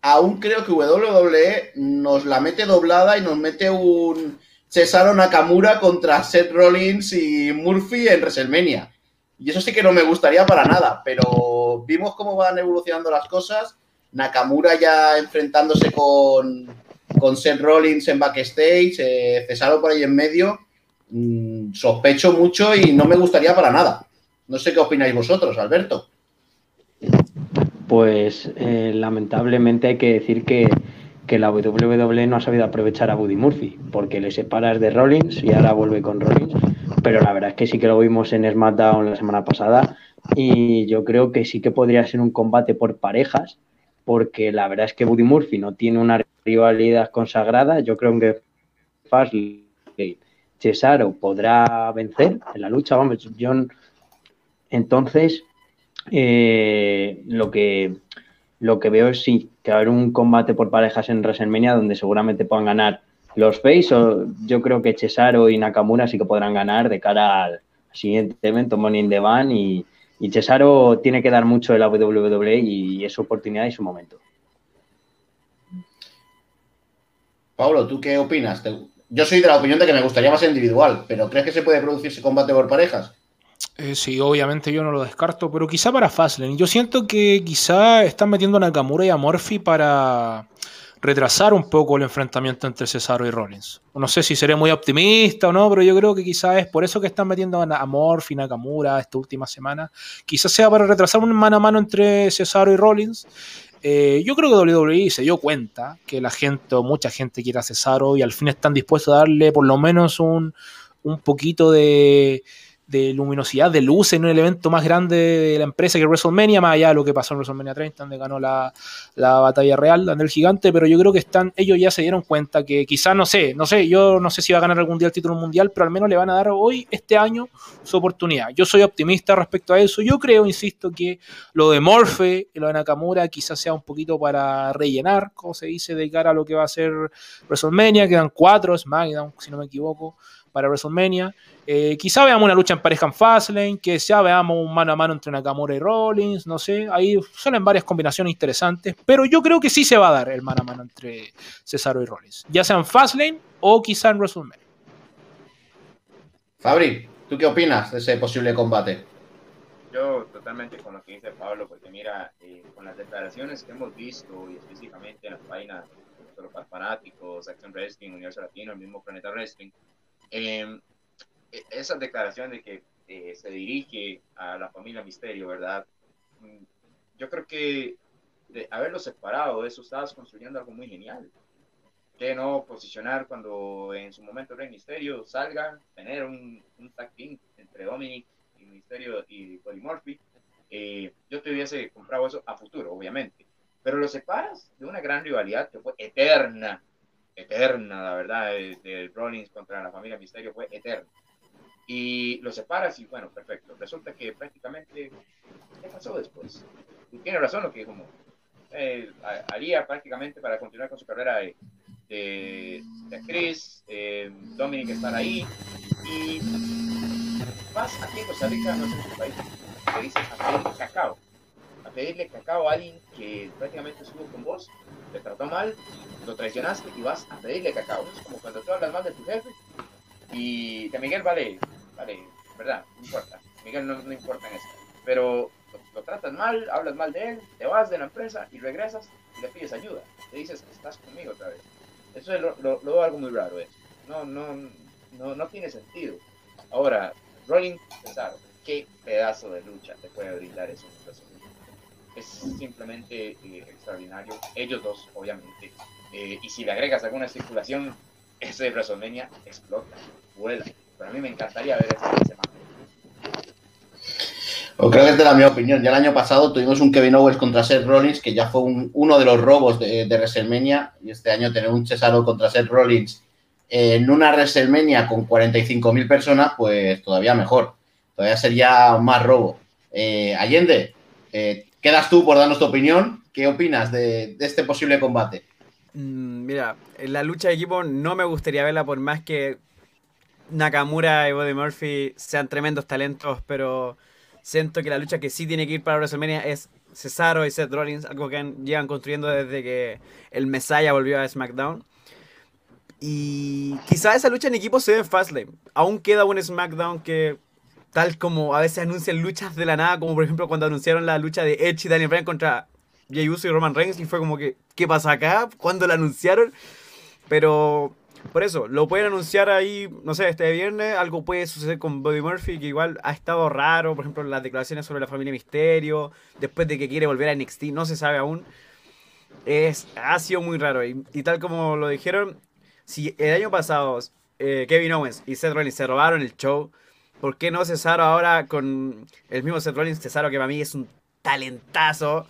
Speaker 1: aún creo que WWE nos la mete doblada y nos mete un Cesaro Nakamura contra Seth Rollins y Murphy en WrestleMania. Y eso sí que no me gustaría para nada, pero vimos cómo van evolucionando las cosas. Nakamura ya enfrentándose con, con Seth Rollins en backstage, eh, Cesaro por ahí en medio. Mm, sospecho mucho y no me gustaría para nada. No sé qué opináis vosotros, Alberto.
Speaker 2: Pues eh, lamentablemente hay que decir que, que la WWE no ha sabido aprovechar a Buddy Murphy, porque le separas de Rollins y ahora vuelve con Rollins. Pero la verdad es que sí que lo vimos en SmackDown la semana pasada y yo creo que sí que podría ser un combate por parejas, porque la verdad es que Buddy Murphy no tiene una rivalidad consagrada. Yo creo que Fastlane, Cesaro podrá vencer en la lucha. Vamos, yo entonces eh, lo que lo que veo es sí, que va a haber un combate por parejas en WrestleMania donde seguramente puedan ganar los Face yo creo que Cesaro y Nakamura sí que podrán ganar de cara al siguiente evento Money in the Bank y, y Cesaro tiene que dar mucho de la WWE y es su oportunidad y su momento.
Speaker 1: Pablo, ¿tú qué opinas? Yo soy de la opinión de que me gustaría más individual, pero ¿crees que se puede producir ese combate por parejas?
Speaker 4: Eh, sí, obviamente yo no lo descarto, pero quizá para Fastlane. Yo siento que quizá están metiendo a Nakamura y a Murphy para retrasar un poco el enfrentamiento entre Cesaro y Rollins. No sé si seré muy optimista o no, pero yo creo que quizá es por eso que están metiendo a, Na- a Murphy y Nakamura esta última semana. Quizás sea para retrasar un mano a mano entre Cesaro y Rollins. Eh, yo creo que WWE se dio cuenta que la gente o mucha gente quiere a Cesaro y al fin están dispuestos a darle por lo menos un, un poquito de, de luminosidad, de luz en el evento más grande de la empresa que WrestleMania, más allá de lo que pasó en WrestleMania 30, donde ganó la, la batalla real, donde el gigante, pero yo creo que están, ellos ya se dieron cuenta que quizás, no sé, no sé, yo no sé si va a ganar algún día el título mundial, pero al menos le van a dar hoy, este año, su oportunidad. Yo soy optimista respecto a eso, yo creo, insisto, que lo de Morphe y lo de Nakamura quizás sea un poquito para rellenar, como se dice, de cara a lo que va a ser WrestleMania, quedan cuatro SmackDown, si no me equivoco para WrestleMania. Eh, quizá veamos una lucha en pareja en Fastlane, que ya veamos un mano a mano entre Nakamura y Rollins, no sé, ahí salen varias combinaciones interesantes, pero yo creo que sí se va a dar el mano a mano entre Cesaro y Rollins, ya sea en Fastlane o quizá en WrestleMania.
Speaker 1: Fabri, ¿tú qué opinas de ese posible combate?
Speaker 5: Yo totalmente con lo que dice Pablo, porque mira, eh, con las declaraciones que hemos visto y específicamente en las páginas solo para fanáticos, Action Wrestling, Universo Latino, el mismo Planeta Wrestling, eh, esa declaración de que eh, se dirige a la familia Misterio, ¿verdad? Mm, yo creo que de haberlo separado, eso estabas construyendo algo muy genial. Que no posicionar cuando en su momento Rey Misterio salga, tener un, un tag team entre Dominic y Misterio y Cody Murphy. Eh, yo te hubiese comprado eso a futuro, obviamente. Pero lo separas de una gran rivalidad que fue eterna eterna, la verdad, de, Rollins contra la familia Misterio fue eterna. Y lo separas y bueno, perfecto. Resulta que prácticamente, ¿qué pasó después? Y tiene razón lo que como eh, haría prácticamente para continuar con su carrera de, de, actriz, eh, Dominic estar ahí y vas aquí en Costa Rica, no sé en país, te dices a pedirle cacao, pedirle cacao a alguien que prácticamente estuvo con vos, te trató mal, lo traicionaste y vas a pedirle cacao. Es como cuando tú hablas mal de tu jefe y de Miguel vale, vale, verdad, no importa. Miguel no, no importa en esto. Pero lo, tratas mal, hablas mal de él, te vas de la empresa y regresas y le pides ayuda. Le dices estás conmigo otra vez. Eso es lo, algo muy raro eso. No, no, no, no tiene sentido. Ahora, Rolling Cesaro, qué pedazo de lucha te puede brindar eso es simplemente eh, extraordinario. Ellos dos, obviamente. Eh, y si le agregas alguna circulación, ese de WrestleMania explota, vuela. Pero a mí me encantaría ver esta semana.
Speaker 1: O creo que es de la mi opinión. Ya el año pasado tuvimos un Kevin Owens contra Seth Rollins, que ya fue uno de los robos de, de, WrestleMania. Y este año tener un Cesaro contra Seth Rollins en una WrestleMania con 45.000 personas, pues todavía mejor. Todavía sería más robo. Eh, Allende, eh, quedas tú por darnos tu opinión. ¿Qué opinas de, este posible combate?
Speaker 3: Mm, mira, la lucha de equipo no me gustaría verla por más que Nakamura y Buddy Murphy sean tremendos talentos, pero siento que la lucha que sí tiene que ir para WrestleMania es Cesaro y Seth Rollins, algo que llevan construyendo desde que el Messiah volvió a SmackDown. Y quizá esa lucha en equipo se ve en Fastlane. Aún queda un SmackDown que, tal como a veces anuncian luchas de la nada, como por ejemplo cuando anunciaron la lucha de Edge y Daniel Bryan contra Jey Uso y Roman Reigns y fue como que, ¿qué pasa acá? ¿Cuándo lo anunciaron? Pero por eso, lo pueden anunciar ahí, no sé, este viernes. Algo puede suceder con Buddy Murphy, que igual ha estado raro. Por ejemplo, las declaraciones sobre la familia Misterio, después de que quiere volver a NXT, no se sabe aún. Es, ha sido muy raro. Y, tal como lo dijeron, si el año pasado eh, Kevin Owens y Seth Rollins se robaron el show, ¿por qué no Cesaro ahora con el mismo Seth Rollins? Cesaro que para mí es un talentazo.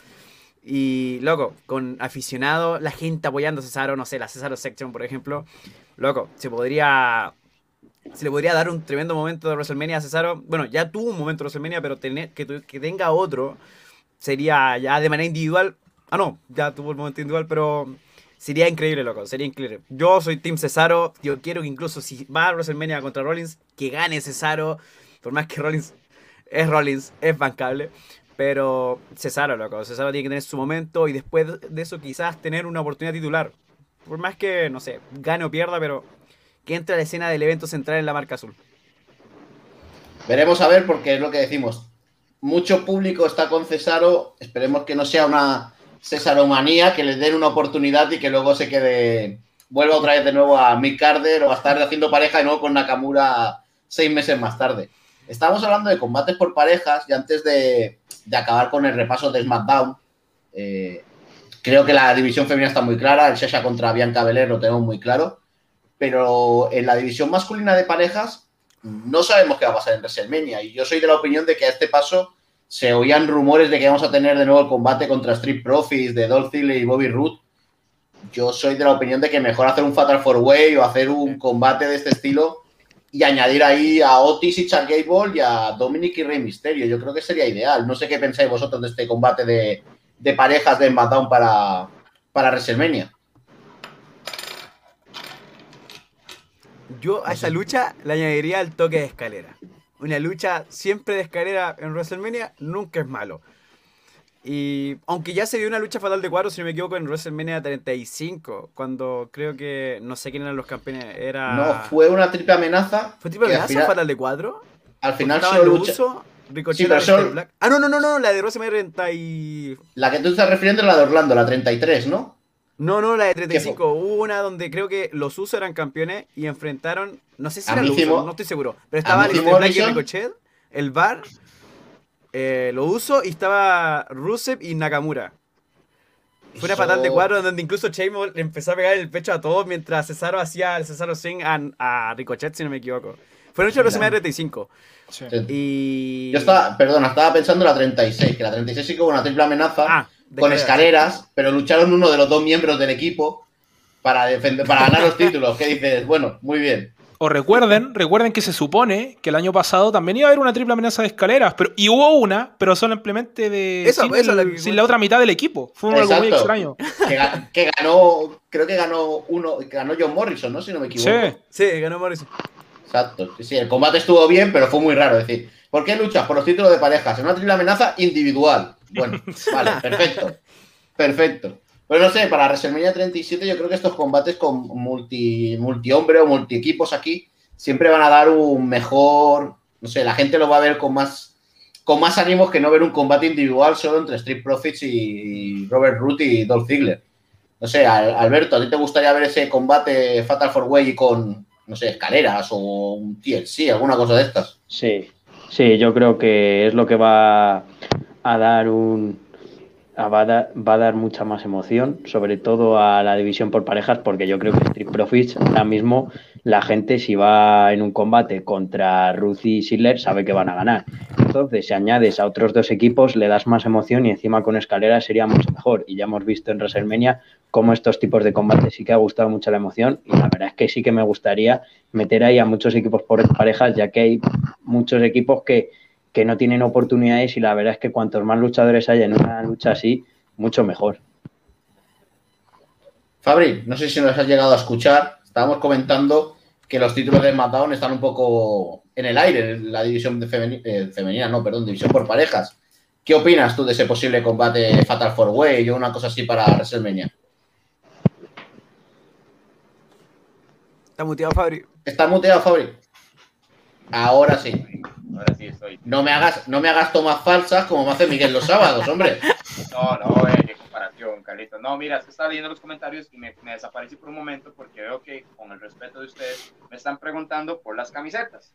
Speaker 3: Y, loco, con aficionado, la gente apoyando a Cesaro, no sé, la Cesaro Section, por ejemplo. Loco, se podría. Se le podría dar un tremendo momento de WrestleMania a Cesaro. Bueno, ya tuvo un momento de WrestleMania, pero que, que tenga otro sería ya de manera individual. Ah, no, ya tuvo el momento individual, pero sería increíble, loco. Sería increíble. Yo soy Team Cesaro. Yo quiero que incluso si va a WrestleMania contra Rollins, que gane Cesaro. Por más que Rollins es Rollins, es bancable. Pero Cesaro, loco. Cesaro tiene que tener su momento y después de eso quizás tener una oportunidad titular. Por más que, no sé, gane o pierda, pero que entre a la escena del evento central en la marca azul.
Speaker 1: Veremos a ver, porque es lo que decimos. Mucho público está con Cesaro. Esperemos que no sea una Cesaromanía, que le den una oportunidad y que luego se quede. Vuelva otra vez de nuevo a Mick Carter o a estar haciendo pareja de nuevo con Nakamura seis meses más tarde. Estábamos hablando de combates por parejas y antes de, de acabar con el repaso de SmackDown. Eh, creo que la división femenina está muy clara, el Sasha contra Bianca Belair lo tenemos muy claro, pero en la división masculina de parejas no sabemos qué va a pasar en WrestleMania. Y yo soy de la opinión de que a este paso se oían rumores de que vamos a tener de nuevo el combate contra Street Profits de Dolph Ziggler y Bobby Roode. Yo soy de la opinión de que mejor hacer un Fatal Four Way o hacer un combate de este estilo y añadir ahí a Otis y Chad Gable y a Dominic y Rey Mysterio. Yo creo que sería ideal. No sé qué pensáis vosotros de este combate de, de parejas de SmackDown para, para WrestleMania.
Speaker 3: Yo a esa lucha le añadiría el toque de escalera. Una lucha siempre de escalera en WrestleMania nunca es malo. Y aunque ya se vio una lucha fatal de cuadros, si no me equivoco, en WrestleMania 35, cuando creo que no sé quién eran los campeones, era.
Speaker 1: No, fue una triple amenaza.
Speaker 3: ¿Fue triple amenaza
Speaker 1: final-
Speaker 3: fatal de cuadro?
Speaker 1: Al final solo lucha.
Speaker 3: Uso, Ricochet,
Speaker 1: Sí, pero
Speaker 3: Aleister
Speaker 1: solo-
Speaker 3: Black. Ah, no, no, no, no, la de WrestleMania 30 y...
Speaker 1: La que tú estás refiriendo es la de Orlando, la 33, ¿no?
Speaker 3: No, no, la de 35. Hubo una donde creo que los Usos eran campeones y enfrentaron. No sé si era los Usos, no estoy seguro. Pero estaba Aleister Black y. Ricochet, el Bar, eh, lo uso y estaba Rusev y Nakamura. Fue una fatal de cuadro donde incluso Sheamus le empezó a pegar el pecho a todos mientras Cesaro hacía el Cesaro Singh a, a Ricochet, si no me equivoco. Fue noche de WrestleMania 35.
Speaker 4: Sí.
Speaker 3: Y.
Speaker 1: Yo estaba, perdona, estaba pensando en la 36, que la 36 sí que hubo una triple amenaza
Speaker 3: Ah,
Speaker 1: con
Speaker 3: escaleras.
Speaker 1: escaleras, pero lucharon uno de los dos miembros del equipo para defender, para ganar los títulos. ¿Qué dices? Bueno, muy bien.
Speaker 4: O recuerden, recuerden que se supone que el año pasado también iba a haber una triple amenaza de escaleras, pero y hubo una, pero simplemente de
Speaker 3: Eso,
Speaker 4: sin,
Speaker 3: que-
Speaker 4: sin la otra mitad del equipo. Fue algo muy
Speaker 1: Exacto.
Speaker 4: extraño.
Speaker 1: Que, ga- que ganó, creo que ganó uno, que ganó John Morrison, ¿no? Si no me equivoco.
Speaker 4: Sí.
Speaker 3: Sí, ganó Morrison.
Speaker 1: Exacto. Sí, sí, el combate estuvo bien, pero fue muy raro. Es decir, ¿por qué luchas por los títulos de parejas? En una triple amenaza individual. Bueno, vale, perfecto. Perfecto. Pero no sé, para WrestleMania 37 yo creo que estos combates con multi, multi hombre o multi equipos aquí siempre van a dar un mejor, no sé, la gente lo va a ver con más con más ánimos que no ver un combate individual solo entre Street Profits y Robert Root y Dolph Ziggler. No sé, Al- Alberto, ¿a ti te gustaría ver ese combate Fatal Four Way con, no sé, escaleras o un TLC, alguna cosa de estas?
Speaker 2: Sí, sí, yo creo que es lo que va a dar un a- va a dar, va a dar mucha más emoción, sobre todo a la división por parejas, porque yo creo que Street Profits ahora mismo la gente si va en un combate contra Ruth y Sidler sabe que van a ganar. Entonces, si añades a otros dos equipos, le das más emoción y encima con escaleras sería mucho mejor. Y ya hemos visto en WrestleMania cómo estos tipos de combates sí que ha gustado mucho la emoción y la verdad es que sí que me gustaría meter ahí a muchos equipos por parejas, ya que hay muchos equipos que, que no tienen oportunidades y la verdad es que cuantos más luchadores haya en una lucha así, mucho mejor.
Speaker 1: Fabri, no sé si nos has llegado a escuchar. Estábamos comentando que los títulos de SmackDown están un poco en el aire, en la división de femeni- eh, femenina, no, perdón, división por parejas. ¿Qué opinas tú de ese posible combate Fatal Four Way o una cosa así para WrestleMania?
Speaker 3: Está muteado Fabri.
Speaker 1: ¿Está muteado, Fabri? Ahora sí.
Speaker 5: Ahora sí estoy.
Speaker 1: No me hagas, no me hagas tomas falsas como me hace Miguel los sábados, hombre.
Speaker 5: No, no, eh, qué comparación, Carlitos. No, mira, es que estaba leyendo los comentarios y me, me desaparecí por un momento porque veo que, con el respeto de ustedes, me están preguntando por las camisetas.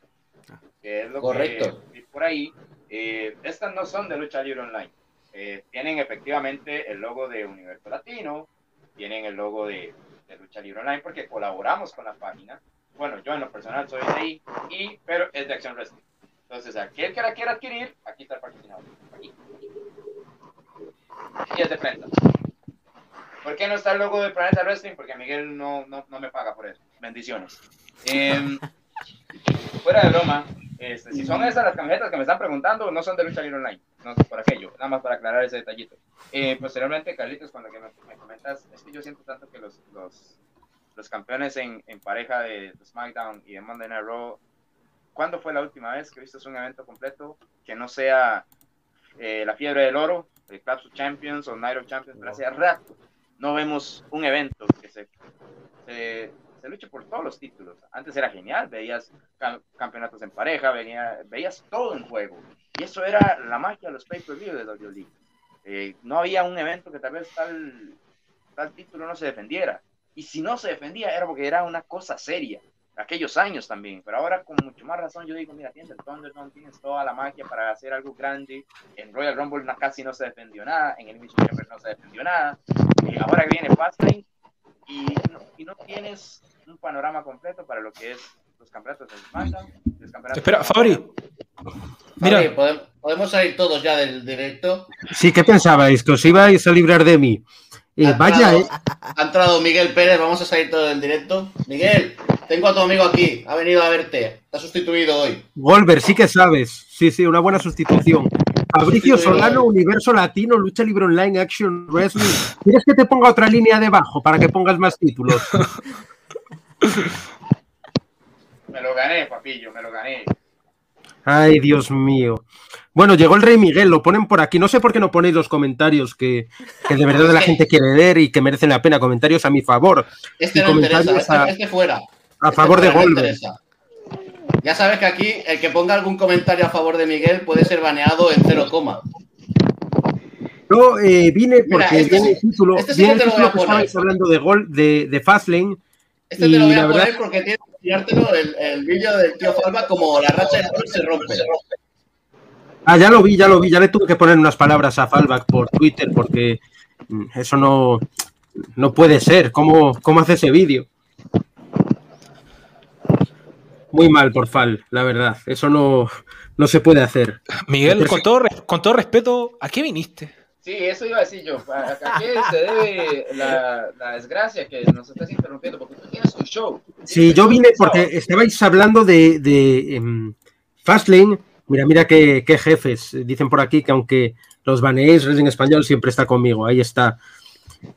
Speaker 5: Que es lo
Speaker 1: Correcto.
Speaker 5: que por ahí. Eh, estas no son de Lucha Libre Online. Eh, tienen efectivamente el logo de Universo Latino, tienen el logo de, de Lucha Libre Online porque colaboramos con la página. Bueno, yo en lo personal soy de ahí, y, pero es de Action Wrestling. Entonces, aquel que la quiera adquirir, aquí está el patrocinador. Y es de prensa. ¿Por qué no está el logo de Planeta Wrestling? Porque Miguel no, no, no me paga por eso. Bendiciones. Em, fuera de broma, este, si son esas las camisetas que me están preguntando, no son de Lucha Libre Online. No por aquello, nada más para aclarar ese detallito. Eh, posteriormente, Carlitos, cuando que me, me comentas, es que yo siento tanto que los, los, los campeones en, en pareja de SmackDown y de Monday Night Raw, ¿cuándo fue la última vez que viste un evento completo que no sea eh, la fiebre del oro, el Clash of Champions o Night of Champions? Pero hace rato no vemos un evento que se, se, se luche por todos los títulos. Antes era genial, veías cam- campeonatos en pareja, venía, veías todo en juego. Y eso era la magia de los pay-per-view de WWE. Eh, no había un evento que tal vez tal, tal título no se defendiera. Y si no se defendía era porque era una cosa seria. Aquellos años también. Pero ahora con mucho más razón yo digo, mira, tienes el Thunderdome, tienes toda la magia para hacer algo grande. En Royal Rumble na- casi no se defendió nada. En el Elimination Chamber no se defendió nada. Eh, ahora viene Fastlane y no, y no tienes un panorama completo para lo que es los campeonatos de SmackDown.
Speaker 4: Espera, Fabri.
Speaker 1: Mira, podemos, podemos salir todos ya del directo.
Speaker 6: Sí, ¿qué pensabais? ¿Que os ibais a librar de mí? Eh,
Speaker 1: Ha
Speaker 6: vaya,
Speaker 1: entrado-
Speaker 6: eh.
Speaker 1: Ha entrado Miguel Pérez, vamos a salir todos del directo. Miguel, tengo a tu amigo aquí, ha venido a verte, te ha sustituido hoy.
Speaker 6: Golver, sí que sabes. Sí, sí, una buena sustitución. Fabricio Solano,
Speaker 1: hoy.
Speaker 6: Universo Latino, Lucha Libre Online, Action Wrestling. ¿Quieres que te ponga otra línea debajo para que pongas más títulos?
Speaker 5: Me lo gané, papillo, me lo gané.
Speaker 6: Ay, Dios mío. Bueno, llegó el Rey Miguel, lo ponen por aquí. No sé por qué no ponéis los comentarios que, que de verdad la gente quiere leer y que merecen la pena. Comentarios a mi favor,
Speaker 1: Este
Speaker 6: Y
Speaker 1: no interesa,
Speaker 6: comentarios
Speaker 1: este,
Speaker 6: a-
Speaker 1: este fuera.
Speaker 6: a
Speaker 1: Este
Speaker 6: favor de
Speaker 1: no interesa. Ya sabes que aquí el que ponga algún comentario a favor de Miguel puede ser baneado en cero coma.
Speaker 6: Yo eh, vine porque
Speaker 1: Mira, este
Speaker 6: viene
Speaker 1: sí-
Speaker 6: el título,
Speaker 1: este sí
Speaker 6: viene
Speaker 1: que
Speaker 6: el
Speaker 1: te lo voy
Speaker 6: título
Speaker 1: a
Speaker 6: que
Speaker 1: poner.
Speaker 6: estabais hablando de gol de, de Fastlane.
Speaker 1: Este
Speaker 6: Y
Speaker 1: te lo voy a poner
Speaker 6: verdad-
Speaker 1: porque tienes que enseñártelo el, el vídeo del tío Falva como la racha de gol se rompe.
Speaker 6: Ah, ya lo vi, ya lo vi, ya le tuve que poner unas palabras a Fallback por Twitter porque mm, eso no, no puede ser. ¿Cómo, cómo hace ese vídeo? Muy mal por Fall, la verdad. Eso no, no se puede hacer.
Speaker 4: Miguel, con todo, con todo respeto, ¿a qué viniste?
Speaker 5: Sí, eso iba a decir yo. ¿A, qué se debe la, desgracia que nos estás interrumpiendo? Porque tú tienes tu show.
Speaker 6: Sí, yo vine porque estabais hablando de, de em, Fastlane. Mira, mira qué, qué jefes. Dicen por aquí que aunque los baneéis, Wrestling Español siempre está conmigo. Ahí está.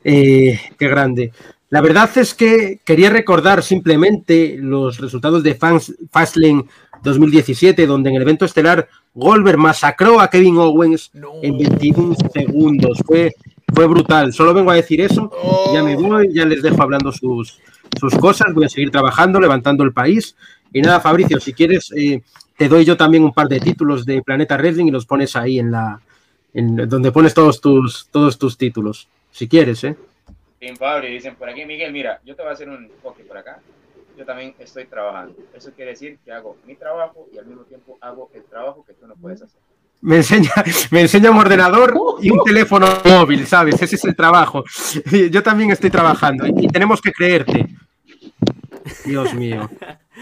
Speaker 6: Eh, qué grande. La verdad es que quería recordar simplemente los resultados de Fastlane 2017, donde en el evento estelar Goldberg masacró a Kevin Owens
Speaker 3: No.
Speaker 6: en 21 segundos. Fue, fue brutal. Solo vengo a decir eso. Ya me voy, ya les dejo hablando sus, sus cosas. Voy a seguir trabajando, levantando el país. Y nada, Fabricio, si quieres, eh, te doy yo también un par de títulos de Planeta Wrestling y los pones ahí en la. En donde pones todos tus, todos tus títulos. Si quieres, ¿eh?
Speaker 5: Fabri, dicen por aquí, Miguel, mira, yo te voy a hacer un enfoque por acá. Yo también estoy trabajando. Eso quiere decir que hago mi trabajo y al mismo tiempo hago el trabajo que tú no puedes hacer.
Speaker 6: Me enseña, me enseña un ordenador y un teléfono móvil, ¿sabes? Ese es el trabajo. Yo también estoy trabajando y tenemos que creerte. Dios mío.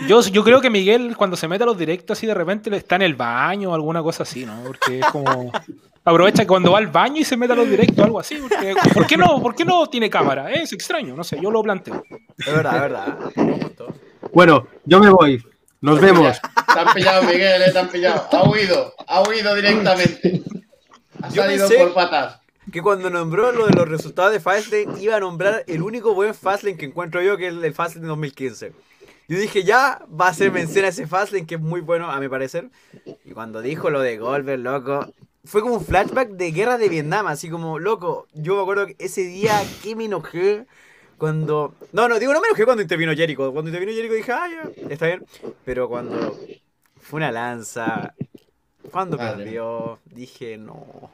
Speaker 4: Yo, yo creo que Miguel, cuando se mete a los directos, así de repente está en el baño o alguna cosa así, ¿no? Porque es como. Aprovecha que cuando va al baño y se mete a los directos, algo así. Porque, ¿por, qué no, ¿Por qué no tiene cámara? Es extraño, no sé, yo lo planteo.
Speaker 3: Es verdad, es verdad.
Speaker 6: Bueno, yo me voy. Nos vemos.
Speaker 1: Te han pillado, Miguel, eh, te han pillado. Ha huido, ha huido directamente. Ha
Speaker 3: Yo
Speaker 1: salido
Speaker 3: pensé-
Speaker 1: por patas.
Speaker 3: Que cuando nombró lo de los resultados de Fastlane, iba a nombrar el único buen Fastlane que encuentro yo, que es el Fastlane 2015. Yo dije, ya va a ser mención a ese Fastlane, que es muy bueno, a mi parecer. Y cuando dijo lo de Goldberg, loco, fue como un flashback de guerra de Vietnam, así como, loco, yo me acuerdo que ese día que me enojé cuando... No, no, digo, no me enojé cuando intervino Jericho. Cuando intervino Jericho dije, ah, ya, está bien. Pero cuando fue una lanza, cuando
Speaker 1: Madre
Speaker 3: perdió, dije, no.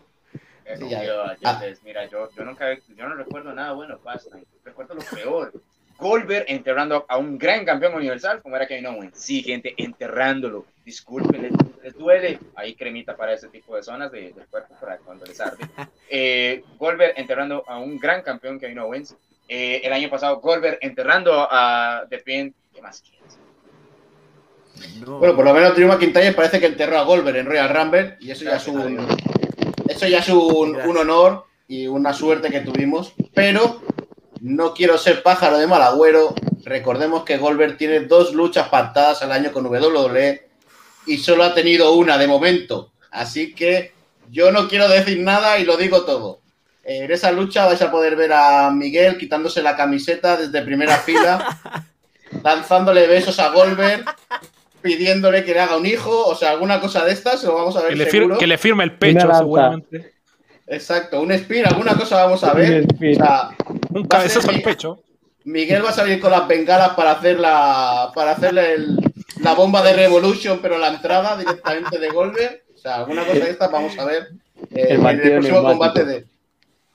Speaker 5: Yo,
Speaker 1: Ah.
Speaker 5: yo les- mira, yo, yo nunca, yo no recuerdo nada bueno de Fastlane. Recuerdo lo peor. Goldberg enterrando a un gran campeón universal como era Kevin Owens. Sí, gente, enterrándolo. Disculpen, les, les duele. Hay cremita para ese tipo de zonas de- del cuerpo para cuando les arde. Eh, Goldberg enterrando a un gran campeón Kevin Owens. Eh, el año pasado, Goldberg enterrando a The Pin. ¿Qué más quieres?
Speaker 3: no.
Speaker 1: Bueno, por lo menos Drew McIntyre parece que enterró a Goldberg en Royal Rumble y eso ya es un, eso ya es un, un honor y una suerte que tuvimos. Pero no quiero ser pájaro de mal agüero. Recordemos que Goldberg tiene dos luchas pactadas al año con WWE y solo ha tenido una de momento. Así que yo no quiero decir nada y lo digo todo. En esa lucha vais a poder ver a Miguel quitándose la camiseta desde primera fila, lanzándole besos a Goldberg, pidiéndole que le haga un hijo, o sea, alguna cosa de estas, lo vamos a ver
Speaker 4: Que le, fir-
Speaker 1: seguro.
Speaker 4: que le firme el pecho, seguramente.
Speaker 1: Exacto, un spin, alguna cosa vamos a ver. O sea,
Speaker 4: Un cabezazo al pecho.
Speaker 1: Miguel va a salir con las bengalas para hacer la, para hacerle el- la bomba de Revolution, pero la entrada directamente de Goldberg. O sea, alguna cosa de estas vamos a ver eh,
Speaker 2: El
Speaker 1: en el próximo combate de.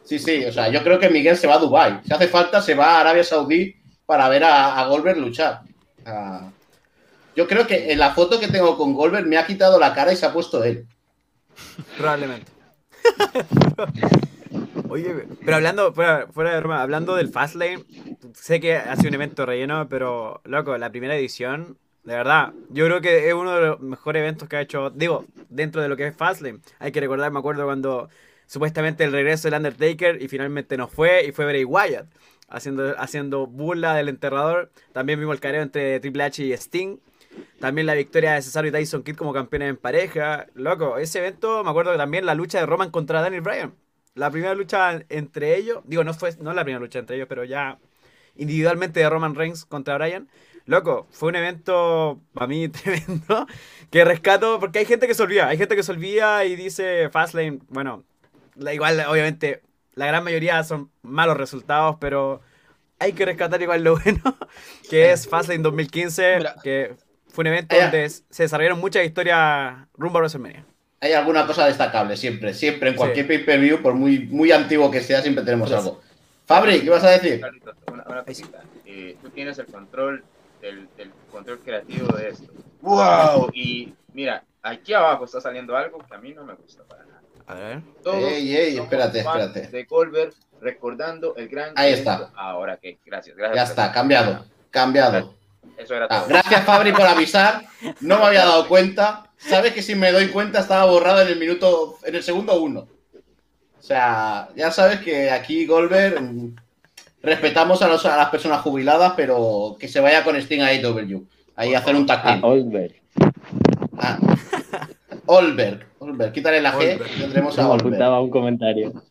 Speaker 1: Sí, sí, o sea, yo creo que Miguel se va a Dubai. Si hace falta, se va a Arabia Saudí para ver a, a Goldberg luchar. Ah, yo creo que en la foto que tengo con Goldberg me ha quitado la cara y se ha puesto él.
Speaker 3: Probablemente. Oye, pero hablando, fuera, fuera de broma, hablando del Fastlane, sé que ha sido un evento relleno, pero loco, la primera edición De verdad, yo creo que es uno de los mejores eventos que ha hecho, digo, dentro de lo que es Fastlane. Hay que recordar, me acuerdo cuando supuestamente el regreso del Undertaker y finalmente no fue y fue Bray Wyatt haciendo, haciendo burla del enterrador. También vimos el careo entre Triple H y Sting. También la victoria de Cesaro y Tyson Kidd como campeones en pareja. Loco, ese evento me acuerdo que también la lucha de Roman contra Daniel Bryan. La primera lucha entre ellos, digo, no fue no la primera lucha entre ellos, pero ya individualmente de Roman Reigns contra Bryan. Loco, fue un evento para mí tremendo que rescato porque hay gente que se olvida, hay gente que se olvida y dice Fastlane, bueno, igual obviamente la gran mayoría son malos resultados, pero hay que rescatar igual lo bueno, que es Fastlane 2015, que fue un evento donde se desarrollaron muchas historias rumbo a WrestleMania.
Speaker 1: Hay alguna cosa destacable siempre, siempre en cualquier pay-per-view, por muy, muy antiguo que sea, siempre tenemos algo. Fabri, ¿qué vas a decir?
Speaker 5: Una, una eh, tú tienes el control del, control creativo de esto. ¡Wow! Y mira, aquí abajo está saliendo algo que a mí no me gusta para nada.
Speaker 3: A ver.
Speaker 1: ey, ey, espérate, espérate.
Speaker 5: De Colbert recordando el gran.
Speaker 1: Ahí está.
Speaker 5: Ahora que, gracias, gracias.
Speaker 1: Ya está, cambiado, cambiado.
Speaker 5: Eso era
Speaker 1: ah,
Speaker 5: todo.
Speaker 1: gracias, Fabri, por avisar. No me había dado cuenta. Sabes que si me doy cuenta estaba borrado en el minuto, en el segundo uno. O sea, ya sabes que aquí Goldberg mm, respetamos a, las personas jubiladas, pero que se vaya con Sting a AW. Ahí a hacer un tactil.
Speaker 2: Ah, Goldberg.
Speaker 1: Ah. Olberg. Olberg. Quítale la G. Tendremos a
Speaker 2: Olberg. un comentario.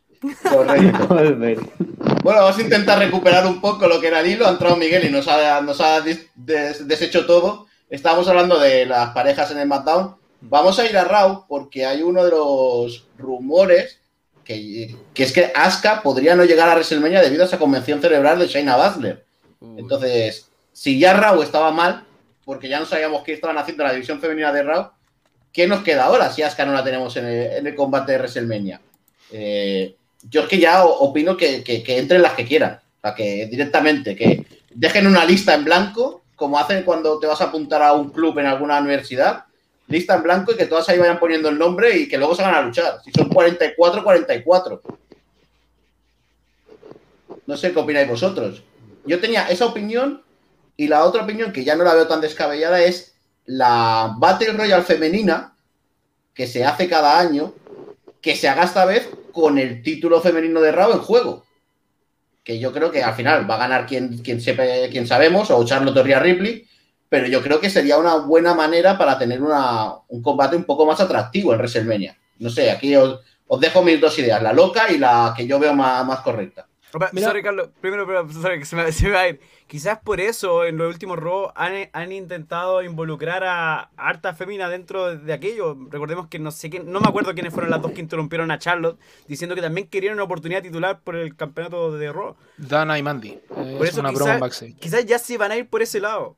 Speaker 1: Correcto. bueno, vamos a intentar recuperar un poco lo que era el hilo. Ha entrado Miguel y nos ha, nos ha deshecho todo. Estábamos hablando de las parejas en el SmackDown. Vamos a ir a Raw porque hay uno de los rumores que, es que Asuka podría no llegar a WrestleMania debido a esa convención cerebral de Shayna Baszler. Entonces, si ya Raw estaba mal, porque ya no sabíamos qué estaban haciendo en la división femenina de Raw, ¿qué nos queda ahora si Asuka no la tenemos en el, combate de WrestleMania? Eh, yo es que ya opino que, entren las que quieran. O sea, que directamente, que dejen una lista en blanco, como hacen cuando te vas a apuntar a un club en alguna universidad, lista en blanco y que todas ahí vayan poniendo el nombre y que luego se hagan a luchar. Si son 44, 44. No sé qué opináis vosotros. Yo tenía esa opinión y la otra opinión que ya no la veo tan descabellada es la Battle Royale femenina que se hace cada año, que se haga esta vez con el título femenino de Raw en juego. Que yo creo que al final va a ganar quien, quien, sepa, quien sabemos, o Charlotte o Ripley, pero yo creo que sería una buena manera para tener un combate un poco más atractivo en WrestleMania. No sé, aquí os, dejo mis dos ideas, la loca y la que yo veo más, correcta.
Speaker 3: Sorry, Carlos, primero, pero, sorry, que se me, se va a ir. Quizás por eso en los últimos Raw han, intentado involucrar a, harta femina dentro de aquello. Recordemos que no sé quién, no me acuerdo quiénes fueron las dos que interrumpieron a Charlotte, diciendo que también querían una oportunidad titular por el campeonato de Raw.
Speaker 4: Dana y Mandy.
Speaker 3: por eso una quizás, quizás ya sí van a ir por ese lado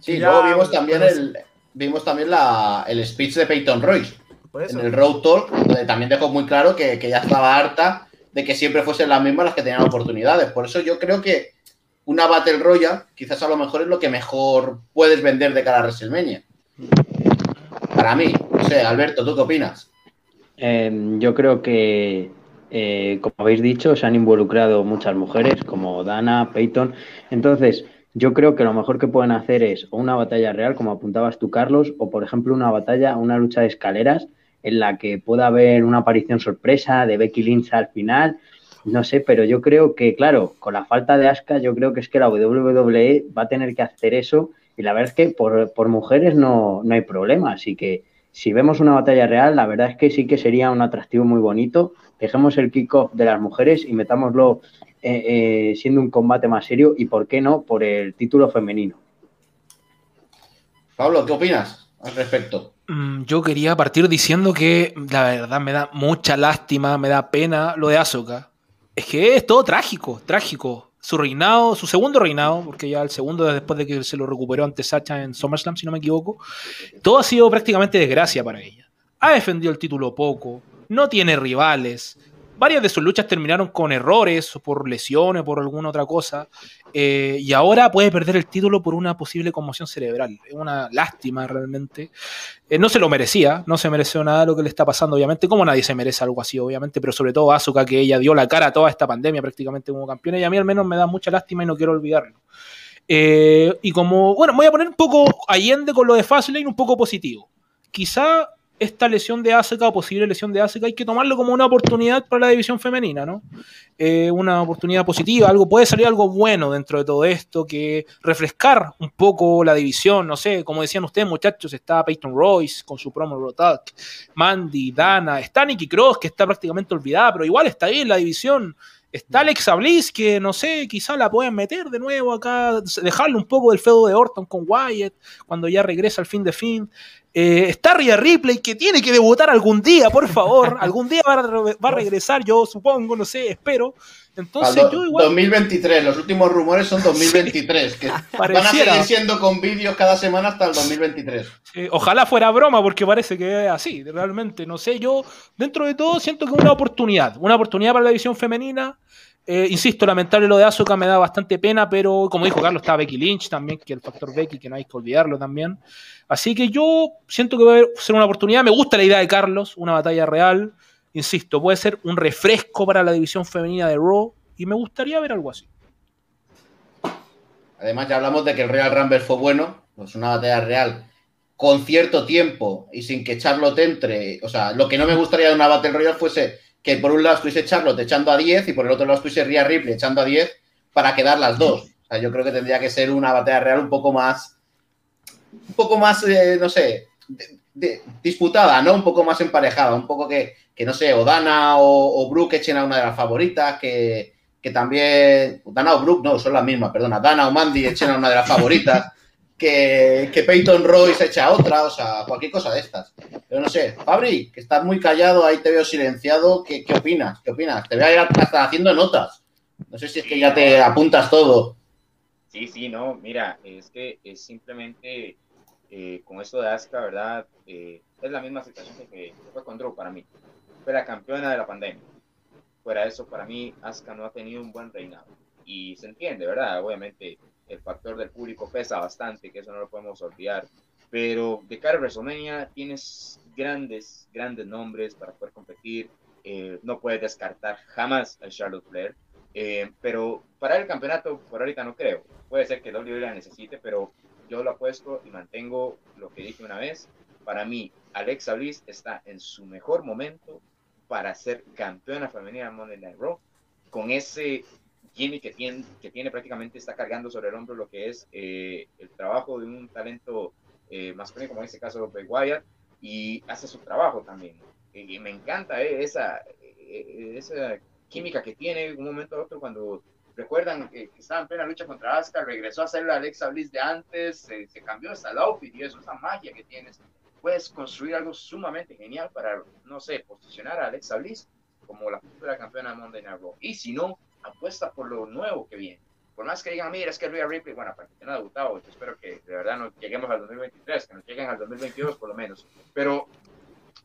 Speaker 1: sí, luego vimos también, el, vimos también la, el speech de Peyton Royce en el Road Talk, donde también dejó muy claro que, ya estaba harta de que siempre fuesen las mismas las que tenían oportunidades. Por eso yo creo que una Battle Royale quizás a lo mejor es lo que mejor puedes vender de cara a WrestleMania. Para mí, no sé, Alberto, ¿tú qué opinas?
Speaker 2: Em, yo creo que, eh, como habéis dicho, se han involucrado muchas mujeres, como Dana, Peyton. Entonces, yo creo que lo mejor que pueden hacer es una batalla real, como apuntabas tú, Carlos, o por ejemplo una batalla, una lucha de escaleras en la que pueda haber una aparición sorpresa de Becky Lynch al final. No sé, pero yo creo que, claro, con la falta de Asuka, yo creo que es que la WWE va a tener que hacer eso. Y la verdad es que por, mujeres no, no hay problema. Así que si vemos una batalla real, la verdad es que sí que sería un atractivo muy bonito. Dejemos el kickoff de las mujeres y metámoslo eh, eh, siendo un combate más serio y, ¿por qué no?, por el título femenino.
Speaker 1: Pablo, ¿qué opinas al respecto?
Speaker 4: Mm, yo quería partir diciendo que la verdad me da mucha lástima, me da pena lo de Asuka. Es que es todo trágico, trágico. Su reinado, su segundo reinado, porque ya el segundo después de que se lo recuperó ante Sacha en SummerSlam, si no me equivoco, todo ha sido prácticamente desgracia para ella. Ha defendido el título poco, no tiene rivales, varias de sus luchas terminaron con errores, o por lesiones, por alguna otra cosa, eh, y ahora puede perder el título por una posible conmoción cerebral. Es una lástima realmente. Eh, no se lo merecía, no se mereció nada lo que le está pasando, obviamente, como nadie se merece algo así, obviamente, pero sobre todo Asuka, que ella dio la cara a toda esta pandemia prácticamente como campeona, y a mí al menos me da mucha lástima y no quiero olvidarlo. Eh, y como, bueno, voy a poner un poco allende con lo de Fastlane, un poco positivo. Quizá esta lesión de Asuka o posible lesión de Asuka hay que tomarlo como una oportunidad para la división femenina, ¿no? Eh, una oportunidad positiva, algo puede salir algo bueno dentro de todo esto, que refrescar un poco la división, no sé, como decían ustedes muchachos, está Peyton Royce con su promo Rotak, Mandy, Dana, está Nikki Cross que está prácticamente olvidada, pero igual está ahí en la división. Está Alexa Bliss, que no sé, quizá la pueden meter de nuevo acá, dejarle un poco del feudo de Orton con Wyatt cuando ya regresa al fin de fin. Eh, está Rhea Ripley, que tiene que debutar algún día, por favor. algún día va a, va a regresar, yo supongo, no sé, espero. Entonces,
Speaker 1: do-
Speaker 4: yo igual.
Speaker 1: 2023, los últimos rumores son 2023, que van a
Speaker 4: Pareciera.
Speaker 1: seguir siendo con vídeos cada semana hasta el 2023.
Speaker 4: Eh, ojalá fuera broma, porque parece que es así, realmente. No sé, yo dentro de todo siento que es una oportunidad, una oportunidad para la división femenina. Eh, insisto, lamentable lo de Asuka, me da bastante pena, pero como dijo Carlos, está Becky Lynch también, que el factor Becky, que no hay que olvidarlo también. Así que yo siento que va a ser una oportunidad. Me gusta la idea de Carlos, una batalla real. Insisto, puede ser un refresco para la división femenina de Raw y me gustaría ver algo así.
Speaker 1: Además, ya hablamos de que el Real Rumble fue bueno, pues una batalla real con cierto tiempo y sin que Charlotte entre. O sea, lo que no me gustaría de una Battle Royale fuese que por un lado estuviese Charlotte echando a 10 y por el otro lado estuviese Rhea Ripley echando a 10 para quedar las dos. O sea, yo creo que tendría que ser una batalla real un poco más. Un poco más, eh, no sé, disputada, ¿no? Un poco más emparejada, un poco que, que no sé, o Dana o, o Brooke echen a una de las favoritas, que, que también. Dana o Brooke, no, son las mismas, perdona. Dana o Mandy echen a una de las favoritas. Que, que Peyton Royce echa otra, o sea, cualquier cosa de estas. Pero no sé, Fabri, que estás muy callado, ahí te veo silenciado. ¿Qué, qué opinas? ¿Qué opinas? Te veo hasta haciendo notas. No sé si es que ya te apuntas todo.
Speaker 5: Sí, sí, no, mira, es que es simplemente eh, con esto de Asuka, ¿verdad? Eh, es la misma situación que, que fue con Drew para mí. Fue la campeona de la pandemia. Fuera de eso, para mí, Asuka no ha tenido un buen reinado. Y se entiende, ¿verdad? Obviamente, el factor del público pesa bastante, que eso no lo podemos olvidar. Pero de cara a WrestleMania tienes grandes, grandes nombres para poder competir. Eh, no puedes descartar jamás a Charlotte Flair. Eh, pero para el campeonato, por ahorita no creo. Puede ser que WWE la necesite, pero yo lo apuesto y mantengo lo que dije una vez. Para mí, Alexa Bliss está en su mejor momento para ser campeona femenina de Monday Night Raw. Con ese gimmick que tiene, que tiene prácticamente, está cargando sobre el hombro lo que es eh, el trabajo de un talento eh, masculino, como en este caso Bray Wyatt, y hace su trabajo también. Y, me encanta eh, esa, eh, esa química que tiene un momento a otro cuando recuerdan que estaba en plena lucha contra Asuka, regresó a ser la Alexa Bliss de antes, se, se cambió hasta el outfit y eso, esa magia que tienes. Puedes construir algo sumamente genial para, no sé, posicionar a Alexa Bliss como la futura campeona de Monday Night Raw. Y si no, apuesta por lo nuevo que viene. Por más que digan, mira, es que Rhea Ripley, bueno, para que no debutado, yo espero que de verdad no lleguemos al 2023, que nos lleguen al 2022 por lo menos. Pero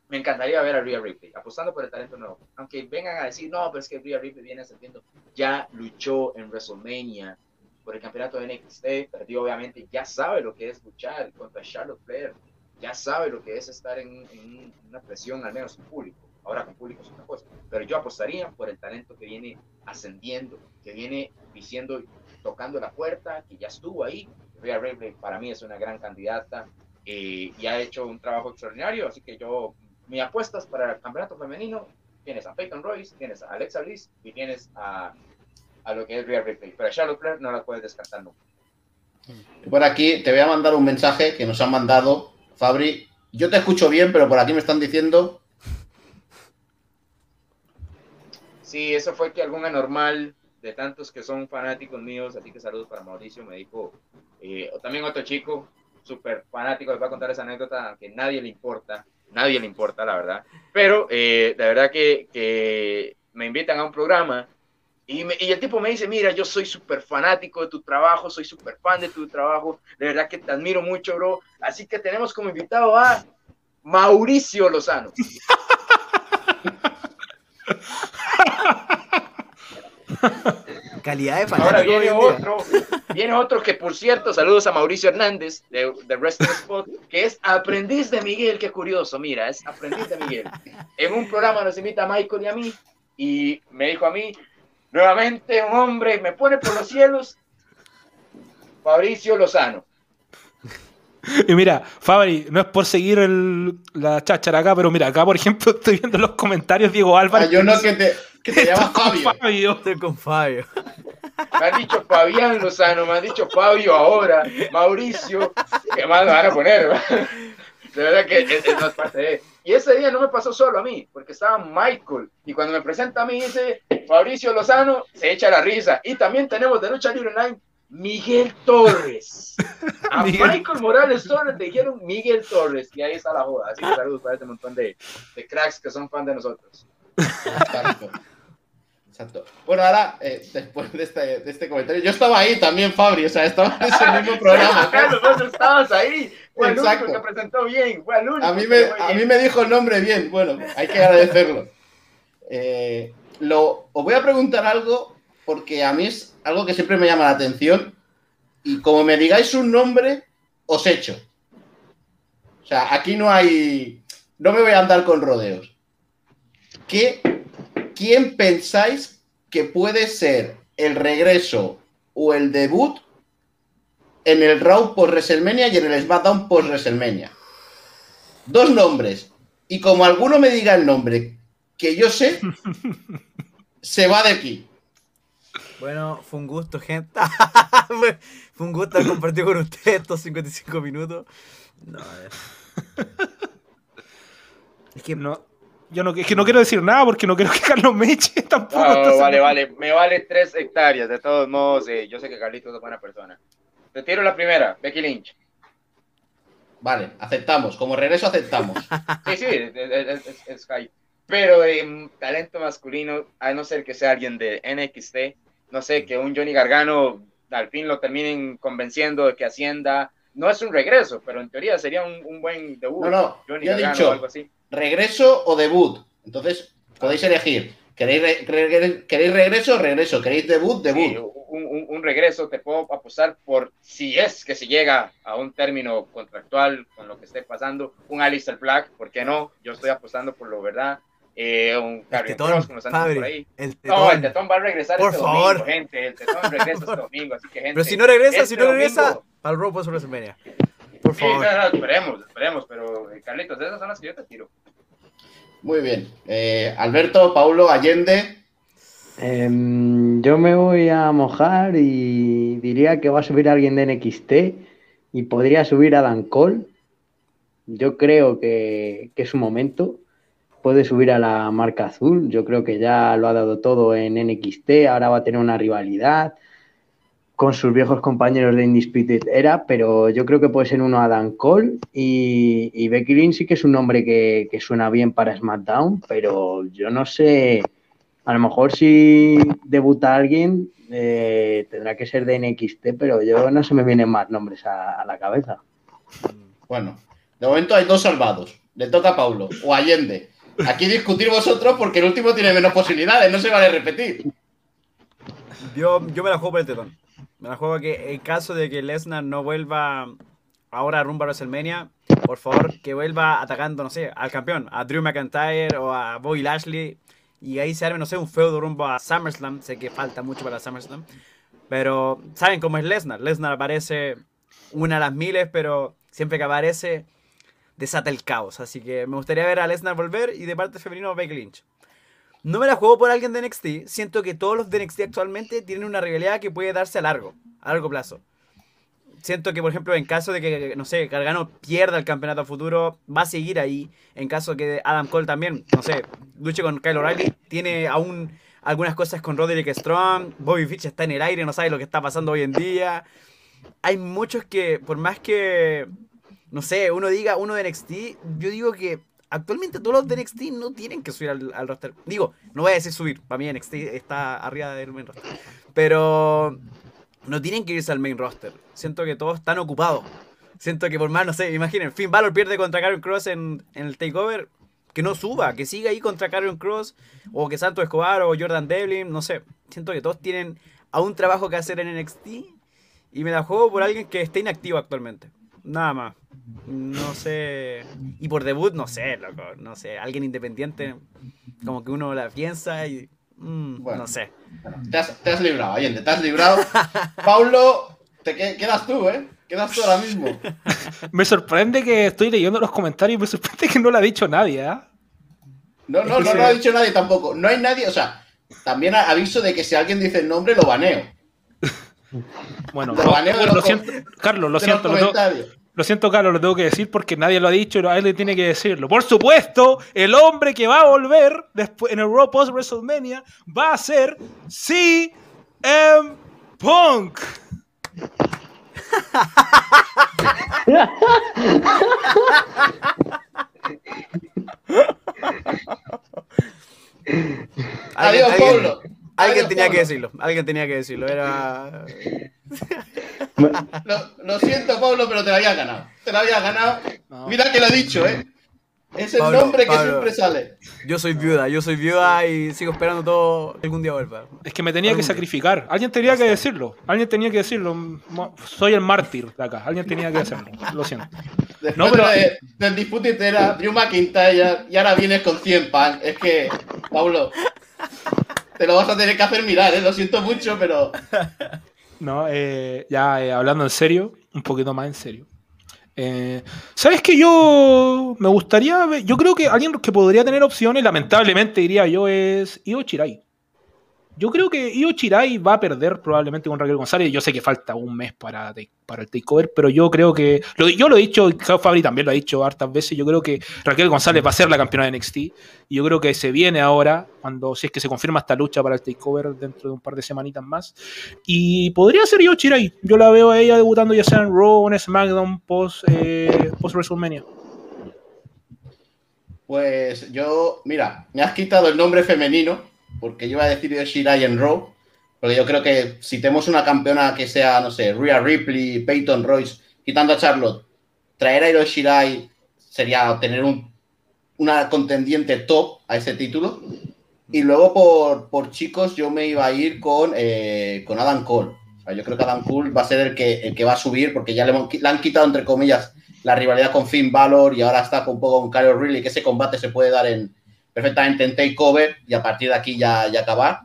Speaker 5: me encantaría ver a Rhea Ripley apostando por el talento nuevo. Aunque vengan a decir, no, pero es que Rhea Ripley viene ascendiendo. Ya luchó en WrestleMania por el campeonato de NXT, perdió obviamente, ya sabe lo que es luchar contra Charlotte Flair, ya sabe lo que es estar en, en una presión, al menos en público. Ahora con público es otra cosa. Pero yo apostaría por el talento que viene ascendiendo, que viene diciendo, tocando la puerta, que ya estuvo ahí. Rhea Ripley para mí es una gran candidata eh, y ha hecho un trabajo extraordinario, así que yo, mis apuestas para el campeonato femenino, tienes a Peyton Royce, tienes a Alexa Bliss y tienes a, a lo que es Rhea Ripley. Pero a Charlotte Flair no la puedes descartar nunca.
Speaker 1: Por aquí te voy a mandar un mensaje que nos han mandado, Fabri. Yo te escucho bien, pero por aquí me están diciendo.
Speaker 5: Sí, eso fue que algún anormal de tantos que son fanáticos míos, así que saludos para Mauricio, me dijo, eh, también otro chico, súper fanático, les voy a contar esa anécdota que nadie le importa, nadie le importa, la verdad, pero eh, de verdad que, me invitan a un programa y, y el tipo me dice, mira, yo soy súper fanático de tu trabajo, soy súper fan de tu trabajo, de verdad que te admiro mucho, bro, así que tenemos como invitado a Mauricio Lozano.
Speaker 3: Calidad de
Speaker 5: Ahora
Speaker 3: fanático.
Speaker 5: viene
Speaker 3: en día.
Speaker 5: otro, viene otro que por cierto, saludos a Mauricio Hernández de, de Wrestling Spot, que es aprendiz de Miguel, qué curioso, mira, es aprendiz de Miguel. En un programa nos invita a Michael y a mí, y me dijo a mí, nuevamente un hombre me pone por los cielos, Fabricio Lozano.
Speaker 4: Y mira, Fabri, no es por seguir el- la cháchara acá, pero mira, acá por ejemplo estoy viendo los comentarios Diego Álvarez.
Speaker 1: Ah, yo no que te, que te llamas
Speaker 4: Con
Speaker 1: Fabio.
Speaker 4: Fabio.
Speaker 3: Estoy con Fabio.
Speaker 5: Me han dicho Fabián Lozano, me han dicho Fabio ahora, Mauricio. ¿Qué más me van a poner? De verdad que es, es más parte de. Y ese día no me pasó solo a mí, porque estaba Michael. Y cuando me presenta a mí, dice Fabricio Lozano, se echa la risa. Y también tenemos de Lucha Libre Online Miguel Torres. A
Speaker 4: Miguel.
Speaker 5: Michael Morales Torres le dijeron Miguel Torres. Y ahí está la joda. Así que saludos para este montón de, de cracks que son fan de nosotros.
Speaker 1: Exacto. Bueno, ahora, eh, después de este, de este comentario, yo estaba ahí también, Fabri, o sea, estaba en ese mismo programa.
Speaker 5: Carlos, vos estabas ahí. Fue el
Speaker 1: Exacto.
Speaker 5: único que presentó bien. Fue el único.
Speaker 1: A mí, me, a mí me dijo el nombre bien, bueno, hay que agradecerlo. Eh, lo, os voy a preguntar algo porque a mí es algo que siempre me llama la atención y como me digáis un nombre, os echo. O sea, aquí no hay... No me voy a andar con rodeos. ¿Qué, ¿Quién pensáis que puede ser el regreso o el debut en el Raw post WrestleMania y en el SmackDown post WrestleMania? Dos nombres. Y como alguno me diga el nombre que yo sé, se va de aquí.
Speaker 3: Bueno, fue un gusto, gente. fue, un gusto haber compartido con ustedes estos 55 minutos. No, a ver. Es que
Speaker 4: No, yo no, es que no quiero decir nada porque no quiero que Carlos me eche tampoco. Entonces-
Speaker 5: vale, vale. Me vale tres hectáreas. De todos modos, eh, yo sé que Carlitos es buena persona. Te tiro la primera, Becky Lynch.
Speaker 1: Vale, aceptamos. Como regreso aceptamos.
Speaker 5: Sí, sí, es, es, es- es high. Pero em, talento masculino, a no ser que sea alguien de NXT, no sé, que un Johnny Gargano al fin lo terminen convenciendo de que Hacienda no es un regreso, pero en teoría sería un, un buen debut.
Speaker 1: No, no,
Speaker 5: Johnny
Speaker 1: yo he dicho-
Speaker 5: o algo así.
Speaker 1: ¿Regreso o debut? Entonces, podéis elegir. ¿Queréis, re- re- ¿queréis regreso? Regreso. ¿Queréis debut?
Speaker 5: Sí,
Speaker 1: Debut.
Speaker 5: un, un- un regreso te puedo apostar por si es que se llega a un término contractual con lo que esté pasando, un Alistair Black, ¿por qué no? Yo estoy apostando por lo verdad. Eh, un
Speaker 3: el
Speaker 5: Karrion
Speaker 3: tetón,
Speaker 5: por ahí.
Speaker 3: el
Speaker 5: No, el tetón va a regresar
Speaker 3: Por
Speaker 5: este
Speaker 3: favor.
Speaker 5: domingo, gente. El tetón regresa este domingo, así que gente.
Speaker 3: Pero si no regresa,
Speaker 5: este
Speaker 3: si no regresa,
Speaker 5: domingo-
Speaker 3: para el Raw post WrestleMania. Por
Speaker 5: Sí,
Speaker 3: favor.
Speaker 5: no, no, esperemos, esperemos, pero eh, Carlitos, esas son las que yo te tiro.
Speaker 1: Muy bien. Eh, Alberto, Paulo, Allende.
Speaker 2: Em, yo me voy a mojar y diría que va a subir alguien de NXT y podría subir a Dan Cole. Yo creo que, que es su momento. Puede subir a la marca azul. Yo creo que ya lo ha dado todo en NXT. Ahora va a tener una rivalidad con sus viejos compañeros de Indisputed Era, pero yo creo que puede ser uno a Dan Cole y, Becky Lynch sí que es un nombre que, suena bien para SmackDown, pero yo no sé. A lo mejor si debuta alguien, eh, tendrá que ser de NXT, pero yo no se me vienen más nombres a, a la cabeza.
Speaker 1: Bueno, de momento hay dos salvados. Le toca a Paulo o Allende. Aquí discutir vosotros porque el último tiene menos posibilidades, no se vale repetir.
Speaker 3: Yo, yo me la juego por el tetón. Me la juego que en caso de que Lesnar no vuelva ahora rumbo a WrestleMania, por favor, que vuelva atacando, no sé, al campeón, a Drew McIntyre o a Bobby Lashley. Y ahí se arme, no sé, un feudo rumbo a SummerSlam. Sé que falta mucho para SummerSlam. Pero, ¿saben cómo es Lesnar? Lesnar aparece una a las miles, pero siempre que aparece, desata el caos. Así que me gustaría ver a Lesnar volver y de parte femenino Becky Lynch. No me la juego por alguien de NXT. Siento que todos los de NXT actualmente tienen una rivalidad que puede darse a largo, a largo plazo. Siento que, por ejemplo, en caso de que, no sé, Gargano pierda el campeonato a futuro, va a seguir ahí. En caso de que Adam Cole también, no sé, luche con Kyle O'Reilly, tiene aún algunas cosas con Roderick Strong. Bobby Fitch está en el aire, no sabe lo que está pasando hoy en día. Hay muchos que, por más que, no sé, uno diga uno de NXT, yo digo que actualmente todos los de NXT no tienen que subir al, roster. Digo, no voy a decir subir, para mí NXT está arriba del main roster. Pero no tienen que irse al main roster. Siento que todos están ocupados. Siento que por más, no sé, imaginen, Finn Balor pierde contra Karrion Cross en, en el takeover. Que no suba, que siga ahí contra Karrion Cross. O que Santo Escobar o Jordan Devlin, no sé. Siento que todos tienen aún trabajo que hacer en NXT. Y me la juego por alguien que esté inactivo actualmente. Nada más. No sé. Y por debut, no sé, loco. No sé. Alguien independiente. Como que uno la piensa y. mm,
Speaker 1: Bueno.
Speaker 3: No sé.
Speaker 1: Bueno, te, has, te has librado, Allende, te has librado. Paulo, te que- quedas tú, ¿eh? Quedas tú ahora mismo.
Speaker 4: Me sorprende que estoy leyendo los comentarios y me sorprende que no lo ha dicho nadie, ¿ah?
Speaker 1: No, no, no
Speaker 4: se-
Speaker 1: lo ha dicho nadie tampoco. No hay nadie, o sea, también aviso de que si alguien dice el nombre, lo baneo.
Speaker 4: Bueno,
Speaker 1: Lo
Speaker 4: no,
Speaker 1: baneo de
Speaker 4: lo
Speaker 1: los
Speaker 4: siento, Carlos, lo siento, lo. Lo siento, Carlos, lo tengo que decir porque nadie lo ha dicho y a él le tiene que decirlo. Por supuesto, el hombre que va a volver después en el Raw post WrestleMania va a ser CM Punk.
Speaker 1: Adiós,
Speaker 3: alguien-
Speaker 1: Pablo.
Speaker 3: Alguien tenía que decirlo, alguien tenía que decirlo. Era.
Speaker 1: Lo, lo siento, Pablo, pero te lo había ganado. Te lo había ganado.
Speaker 4: No.
Speaker 1: Mira que lo he dicho, ¿eh? Es el
Speaker 3: Pablo,
Speaker 1: nombre que
Speaker 3: Pablo.
Speaker 1: siempre sale.
Speaker 3: Yo soy viuda, yo soy viuda y sigo esperando todo algún día vuelva.
Speaker 4: Es que me tenía que
Speaker 3: día.
Speaker 4: sacrificar. Alguien tenía que decirlo. Alguien tenía que decirlo. Soy el mártir de acá. Alguien tenía que hacerlo. Lo siento.
Speaker 1: Después
Speaker 4: No, pero-
Speaker 1: de, del dispute era Drew McIntyre y ahora vienes con 100 pan. Es que, Pablo, te lo vas a tener que hacer mirar, ¿eh? Lo siento mucho, pero
Speaker 4: No, eh, ya eh, hablando en serio, un poquito más en serio. Eh, ¿Sabes que yo me gustaría ver? Yo creo que alguien que podría tener opciones, lamentablemente diría yo, es Io Chirai. Yo creo que Io Chirai va a perder probablemente con Raquel González. Yo sé que falta un mes para, para el takeover, pero yo creo que. Lo, yo lo he dicho, Fabri también lo ha dicho hartas veces. Yo creo que Raquel González va a ser la campeona de NXT. Y yo creo que se viene ahora, cuando si es que se confirma esta lucha para el takeover dentro de un par de semanitas más. Y podría ser Io Chirai. Yo la veo a ella debutando ya sea en Raw o en SmackDown post, eh, post WrestleMania.
Speaker 1: pues yo, mira, me has quitado el nombre femenino, porque yo iba a decir Io Shirai en Raw, porque yo creo que si tenemos una campeona que sea, no sé, Rhea Ripley, Peyton Royce, quitando a Charlotte, traer a Io Shirai sería tener un, una contendiente top a ese título. Y luego por, por chicos yo me iba a ir con, eh, con Adam Cole. Yo creo que Adam Cole va a ser el que, el que va a subir porque ya le, han quitado, entre comillas, la rivalidad con Finn Balor y ahora está con un poco con Kyle O'Reilly, que ese combate se puede dar en, perfectamente en Takeover y a partir de aquí ya, ya acabar.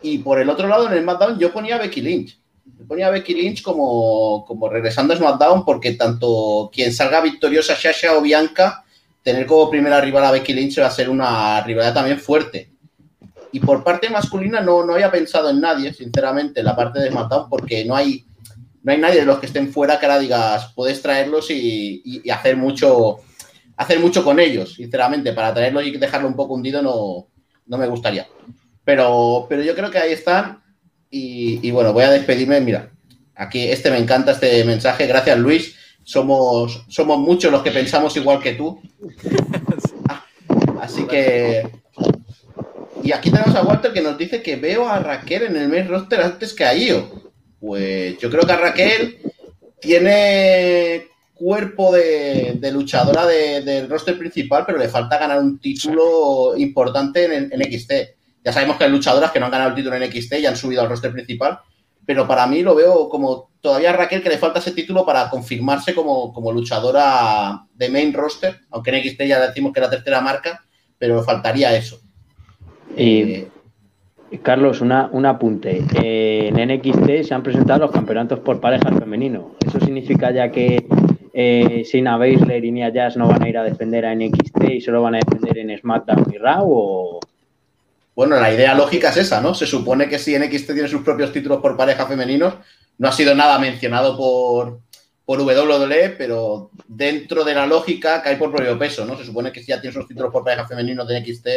Speaker 1: Y por el otro lado, en el SmackDown, yo ponía a Becky Lynch. Yo ponía a Becky Lynch como, como regresando a SmackDown porque tanto quien salga victoriosa, Sasha o Bianca, tener como primera rival a Becky Lynch va a ser una rivalidad también fuerte. Y por parte masculina no, no había pensado en nadie, sinceramente, en la parte de SmackDown, porque no hay, no hay nadie de los que estén fuera que ahora digas, puedes traerlos y, hacer mucho hacer mucho con ellos, sinceramente. Para traerlos y dejarlo un poco hundido no, no me gustaría. Pero, pero yo creo que ahí están. Y, y bueno, voy a despedirme. Mira, aquí este me encanta, este mensaje. Gracias, Luis. Somos, somos muchos los que pensamos igual que tú. Ah, Así que. Y aquí tenemos a Walter que nos dice que veo a Raquel en el main roster antes que a Io. Pues yo creo que a Raquel tiene cuerpo de, de luchadora de- del roster principal, pero le falta ganar un título importante en, en XT. Ya sabemos que hay luchadoras que no han ganado el título en XT y han subido al roster principal, pero para mí lo veo como todavía Raquel que le falta ese título para confirmarse como, como luchadora de main roster, aunque en XT ya decimos que es la tercera marca, pero faltaría eso.
Speaker 2: Y Carlos, una, un apunte. Eh, en NXT se han presentado los campeonatos por parejas femenino. ¿Eso significa ya que eh, Shayna Baszler y Nia Jax no van a ir a defender a NXT y solo van a defender en SmackDown y Raw? O...
Speaker 1: Bueno, la idea lógica es esa, ¿no? Se supone que si NXT tiene sus propios títulos por pareja femeninos, no ha sido nada mencionado por, por WWE, pero dentro de la lógica cae por propio peso, ¿no? Se supone que si ya tiene sus títulos por pareja femeninos de NXT,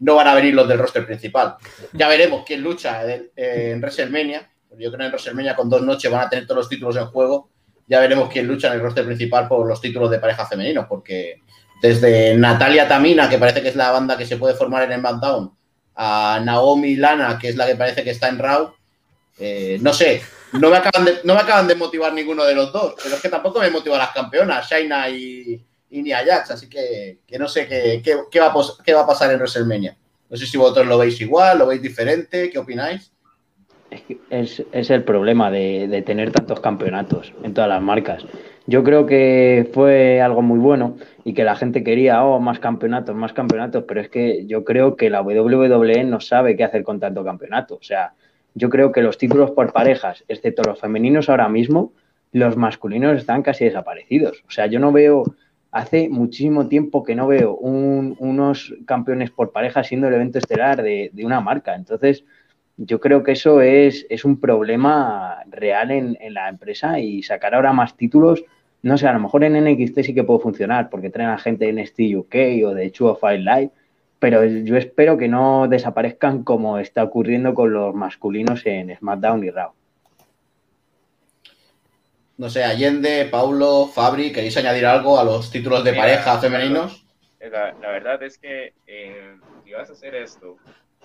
Speaker 1: no van a venir los del roster principal. Ya veremos quién lucha en WrestleMania. Yo creo que en WrestleMania con dos noches van a tener todos los títulos en juego. Ya veremos quién lucha en el roster principal por los títulos de pareja femeninos, porque desde Natalia Tamina, que parece que es la banda que se puede formar en el SmackDown, a Naomi Lana, que es la que parece que está en Raw, eh, no sé, no me, acaban de, no me acaban de motivar ninguno de los dos, pero es que tampoco me motivan las campeonas, Shaina y, y Nia Jax, así que, que no sé qué, va a qué va a pasar en WrestleMania. No sé si vosotros lo veis igual, lo veis diferente, ¿qué opináis?
Speaker 2: Es, el problema de, de tener tantos campeonatos en todas las marcas. Yo creo que fue algo muy bueno y que la gente quería, oh, más campeonatos, más campeonatos, pero es que yo creo que la WWE no sabe qué hacer con tanto campeonato. O sea, yo creo que los títulos por parejas, excepto los femeninos ahora mismo, los masculinos están casi desaparecidos. O sea, yo no veo, hace muchísimo tiempo que no veo unos campeones por pareja siendo el evento estelar de, una marca. Entonces, yo creo que eso es, es un problema real en, en, la empresa y sacar ahora más títulos, no sé, a lo mejor en NXT sí que puede funcionar porque traen a gente de NXT UK o de Chuo File Live pero yo espero que no desaparezcan como está ocurriendo con los masculinos en SmackDown y Raw.
Speaker 1: No sé, Allende, Paulo, Fabri, ¿queréis añadir algo a los títulos de pareja femeninos?
Speaker 5: La, verdad es que eh, si vas a hacer esto,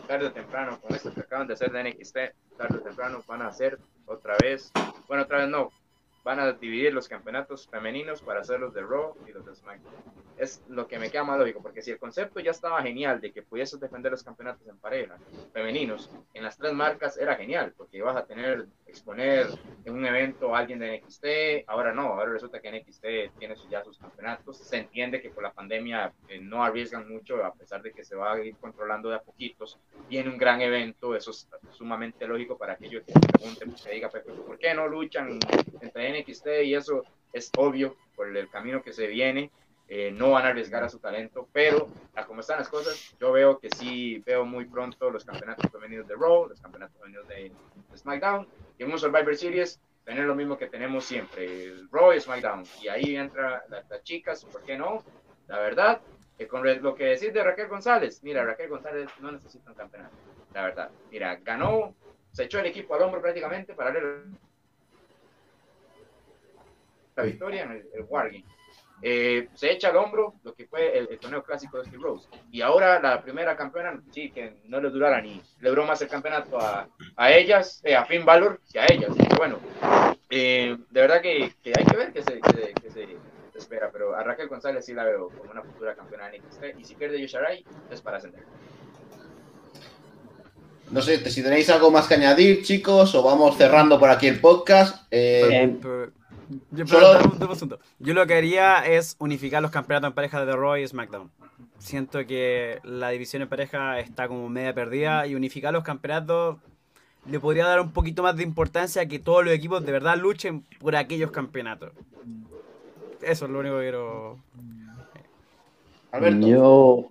Speaker 5: tarde o temprano, con esto que acaban de hacer de NXT, tarde o temprano van a hacer otra vez, bueno, otra vez no, van a dividir los campeonatos femeninos para hacer los de Raw y los de SmackDown. Es lo que me queda más lógico, porque si el concepto ya estaba genial de que pudieses defender los campeonatos en pareja femeninos en las tres marcas, era genial, porque ibas a tener, exponer en un evento a alguien de NXT, ahora no, ahora resulta que NXT tiene ya sus campeonatos, se entiende que por la pandemia eh, no arriesgan mucho, a pesar de que se va a ir controlando de a poquitos, viene un gran evento, eso es sumamente lógico para aquellos que pregunten, que diga, ¿por qué no luchan entre NXT y eso es obvio por el camino que se viene. Eh, no van a arriesgar a su talento, pero a como están las cosas, yo veo que sí veo muy pronto los campeonatos femeninos de Raw, los campeonatos femeninos de, SmackDown, y en un Survivor Series tener lo mismo que tenemos siempre, Raw y SmackDown, y ahí entra las chicas, ¿por qué no? La verdad, que con lo que decís de Raquel González, mira, Raquel González no necesita un campeonato, la verdad, mira, ganó, se echó el equipo al hombro prácticamente para darle victoria en el, Wargame. Eh, se echa al hombro lo que fue el, torneo clásico de Steve Rose. Y ahora la primera campeona, sí, que no le durara ni, le duró más el campeonato a, a ellas, eh, a Finn Balor, que a ellas. bueno, eh, de verdad que, que, hay que ver qué se, que, se, espera, pero a Raquel González sí la veo como una futura campeona de NXT. Y si pierde Yosharai, es para ascender.
Speaker 1: No sé si tenéis algo más que añadir, chicos, o vamos cerrando por aquí el podcast. Eh,
Speaker 3: yo, Yo lo que haría es unificar los campeonatos en pareja de Raw y SmackDown. Siento que la división en pareja está como media perdida y unificar los campeonatos le podría dar un poquito más de importancia a que todos los equipos de verdad luchen por aquellos campeonatos. Eso es lo único que quiero.
Speaker 2: Alberto. Yo,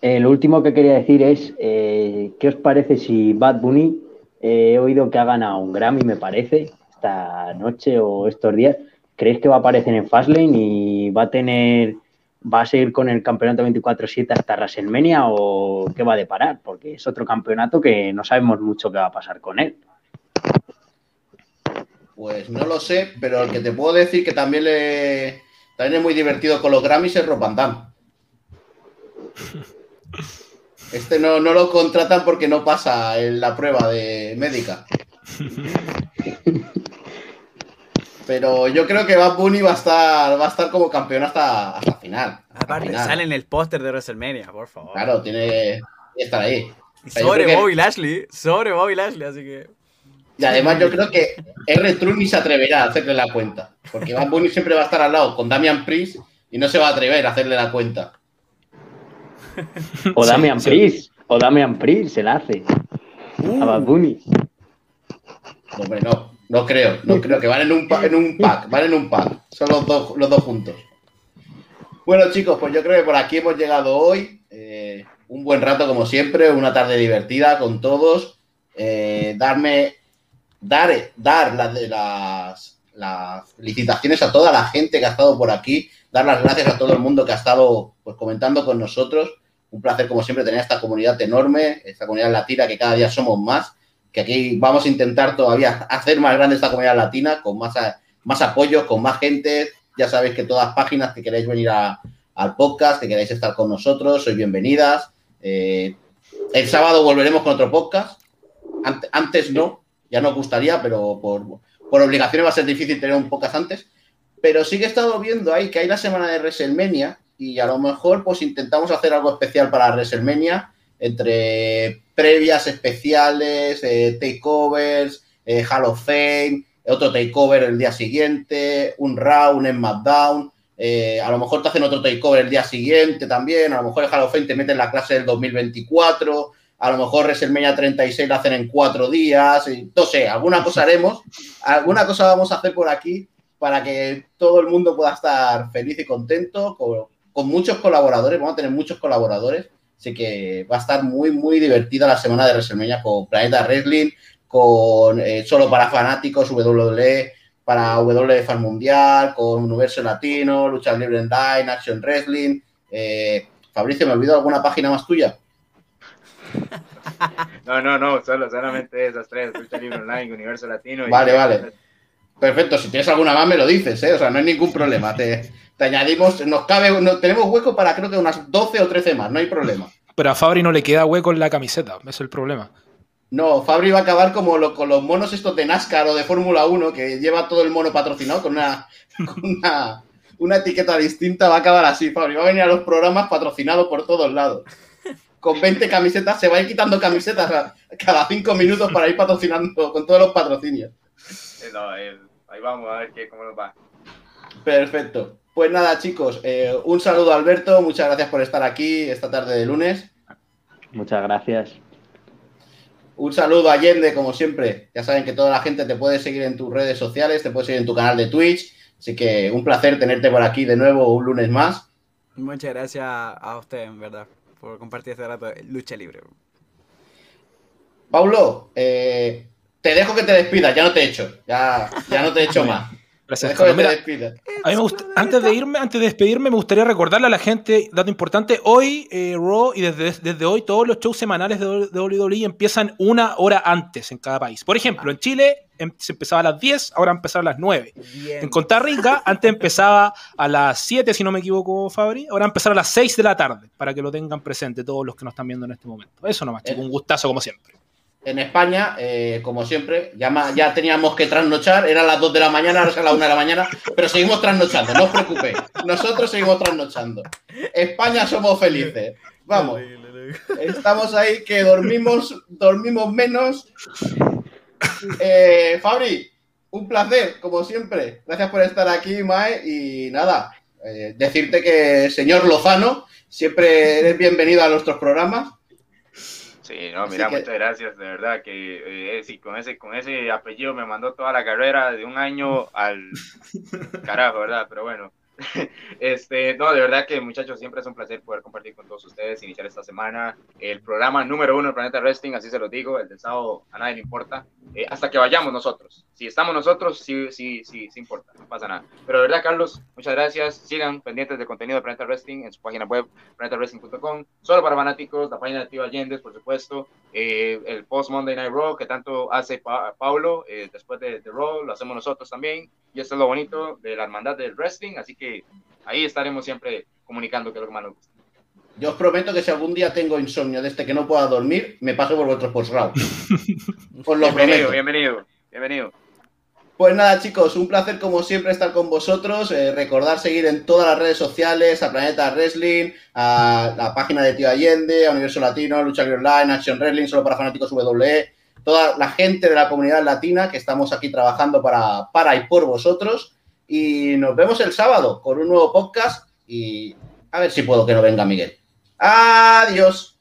Speaker 2: eh, lo último que quería decir es, eh, ¿qué os parece si Bad Bunny, eh, he oído que ha ganado un Grammy, me parece, esta noche o estos días, ¿creéis que va a aparecer en Fastlane y va a tener, va a seguir con el campeonato 24-7 hasta WrestleMania o qué va a deparar? Porque es otro campeonato que no sabemos mucho qué va a pasar con él.
Speaker 1: Pues no lo sé, pero el que te puedo decir que también le también es muy divertido con los Grammys es Rob Este no, no lo contratan porque no pasa en la prueba de médica. Pero yo creo que Bad Bunny va a estar, va a estar como campeón hasta, hasta final.
Speaker 3: Aparte, sale en el póster de WrestleMania, por favor.
Speaker 1: Claro, tiene que estar ahí.
Speaker 3: sobre Bobby Lashley, sobre Bobby Lashley, así que.
Speaker 1: Y además yo creo que R. True ni se atreverá a hacerle la cuenta. Porque Bad Bunny siempre va a estar al lado con Damian Priest y no se va a atrever a hacerle la cuenta.
Speaker 2: O Damian Priest, o Damian Priest se la hace. A Bad Bunny.
Speaker 1: Hombre, no. No creo, no creo que van en un, en un pack, van en un pack. Son los dos, los dos juntos. Bueno, chicos, pues yo creo que por aquí hemos llegado hoy. Eh, un buen rato, como siempre, una tarde divertida con todos. Eh, darme, dar, dar las, las, las felicitaciones a toda la gente que ha estado por aquí. Dar las gracias a todo el mundo que ha estado pues, comentando con nosotros. Un placer, como siempre, tener esta comunidad enorme, esta comunidad latina que cada día somos más aquí vamos a intentar todavía hacer más grande esta comunidad latina, con más, más apoyo, con más gente. Ya sabéis que todas las páginas que queréis venir al podcast, que queráis estar con nosotros, sois bienvenidas. Eh, el sábado volveremos con otro podcast. Antes, no, ya nos gustaría, pero por, por obligaciones va a ser difícil tener un podcast antes. Pero sí que he estado viendo ahí que hay la semana de WrestleMania y a lo mejor pues intentamos hacer algo especial para WrestleMania entre previas especiales, eh, takeovers, eh, Hall of Fame, otro takeover el día siguiente, un round en SmackDown. Eh, a lo mejor te hacen otro takeover el día siguiente también. A lo mejor el Hall of Fame te mete en la clase del 2024. a lo mejor WrestleMania 36 la hacen en cuatro días, no sé, alguna cosa haremos, alguna cosa vamos a hacer por aquí para que todo el mundo pueda estar feliz y contento, con, con muchos colaboradores, vamos a tener muchos colaboradores, así que va a estar muy, muy divertida la semana de WrestleMania con Planeta Wrestling, con eh, solo para fanáticos, WWE, para WWE Fan Mundial, con Universo Latino, Lucha Libre Online, Action Wrestling. Eh, Fabricio, ¿me olvido alguna página más tuya?
Speaker 5: No, no, no, solo, solamente esas tres, Lucha Libre Online, Universo Latino. y-
Speaker 1: Vale, vale. Perfecto, si tienes alguna más me lo dices, ¿eh? O sea, no hay ningún problema. Te, te añadimos, nos cabe, no, tenemos hueco para creo que unas 12 o 13 más, no hay problema.
Speaker 4: Pero a Fabri no le queda hueco en la camiseta, es el problema.
Speaker 1: No, Fabri va a acabar como lo- con los monos estos de NASCAR o de Fórmula 1, que lleva todo el mono patrocinado con una, con una, una etiqueta distinta. Va a acabar así, Fabri. Va a venir a los programas patrocinados por todos lados. Con 20 camisetas, se va a ir quitando camisetas cada 5 minutos para ir patrocinando con todos los patrocinios.
Speaker 5: Eh, no, eh, ahí vamos a ver qué, cómo nos va.
Speaker 1: Perfecto. Pues nada, chicos, eh, un saludo a Alberto, muchas gracias por estar aquí esta tarde de lunes.
Speaker 2: Muchas gracias.
Speaker 1: Un saludo a Allende, como siempre. Ya saben que toda la gente te puede seguir en tus redes sociales, te puede seguir en tu canal de Twitch. Así que un placer tenerte por aquí de nuevo un lunes más.
Speaker 3: Muchas gracias a usted, en verdad, por compartir este rato de lucha libre.
Speaker 1: Paulo, eh, te dejo que te despidas, ya no te echo. Ya, ya no te echo más. Te
Speaker 4: Gracias,
Speaker 1: dejo que te
Speaker 4: Mira,
Speaker 1: despidas.
Speaker 4: a mí me gusta- antes de irme, antes de despedirme, me gustaría recordarle a la gente, dato importante, hoy eh, Raw y desde, desde hoy todos los shows semanales de, de WWE empiezan una hora antes en cada país. Por ejemplo, en Chile em- se empezaba a las 10, ahora empezar a las 9.
Speaker 3: Bien.
Speaker 4: En Costa Rica antes empezaba a las 7, si no me equivoco, Fabri, ahora empezar a las 6 de la tarde, para que lo tengan presente todos los que nos están viendo en este momento. Eso nomás, chicos, un gustazo como siempre.
Speaker 1: En España, eh, como siempre, ya, ya teníamos que trasnochar, eran las 2 de la mañana, ahora son las 1 de la mañana, pero seguimos trasnochando, no os preocupéis. Nosotros seguimos trasnochando. España somos felices. Vamos. Estamos ahí que dormimos, dormimos menos. Eh, Fabri, un placer, como siempre. Gracias por estar aquí, Mae. Y nada, eh, decirte que, señor Lozano, siempre eres bienvenido a nuestros programas.
Speaker 5: Sí, no,
Speaker 1: Así
Speaker 5: mira,
Speaker 1: que-
Speaker 5: muchas gracias, de verdad que eh, sí, con ese, con ese apellido me mandó toda la carrera de un año al carajo, ¿verdad? Pero bueno, este, no, de verdad que muchachos, siempre es un placer poder compartir con todos ustedes, iniciar esta semana el programa número uno del Planeta Wrestling, así se lo digo, el del sábado a nadie le importa, eh, hasta que vayamos nosotros. Si estamos nosotros, sí, sí, sí, sí importa, no pasa nada. Pero de verdad, Carlos, muchas gracias. Sigan pendientes del contenido de Planeta Wrestling en su página web, planetawrestling.com, solo para fanáticos, la página de Tío Allende, por supuesto, eh, el post Monday Night Raw que tanto hace Pa- Paulo eh, después de, de Raw, lo hacemos nosotros también. Y esto es lo bonito de la hermandad del wrestling, así que ahí estaremos siempre comunicando qué es lo que más nos gusta.
Speaker 1: Yo os prometo que si algún día tengo insomnio de este que no pueda dormir, me paso por vuestros post-round. Os lo
Speaker 5: Bienvenido,
Speaker 1: prometo.
Speaker 5: bienvenido, bienvenido.
Speaker 1: Pues nada, chicos, un placer como siempre estar con vosotros. Eh, recordar seguir en todas las redes sociales, a Planeta Wrestling, a la página de Tío Allende, a Universo Latino, Lucha Libre Online, Action Wrestling, solo para fanáticos WWE, toda la gente de la comunidad latina que estamos aquí trabajando para, para y por vosotros. Y nos vemos el sábado con un nuevo podcast y a ver si puedo que no venga Miguel. Adiós.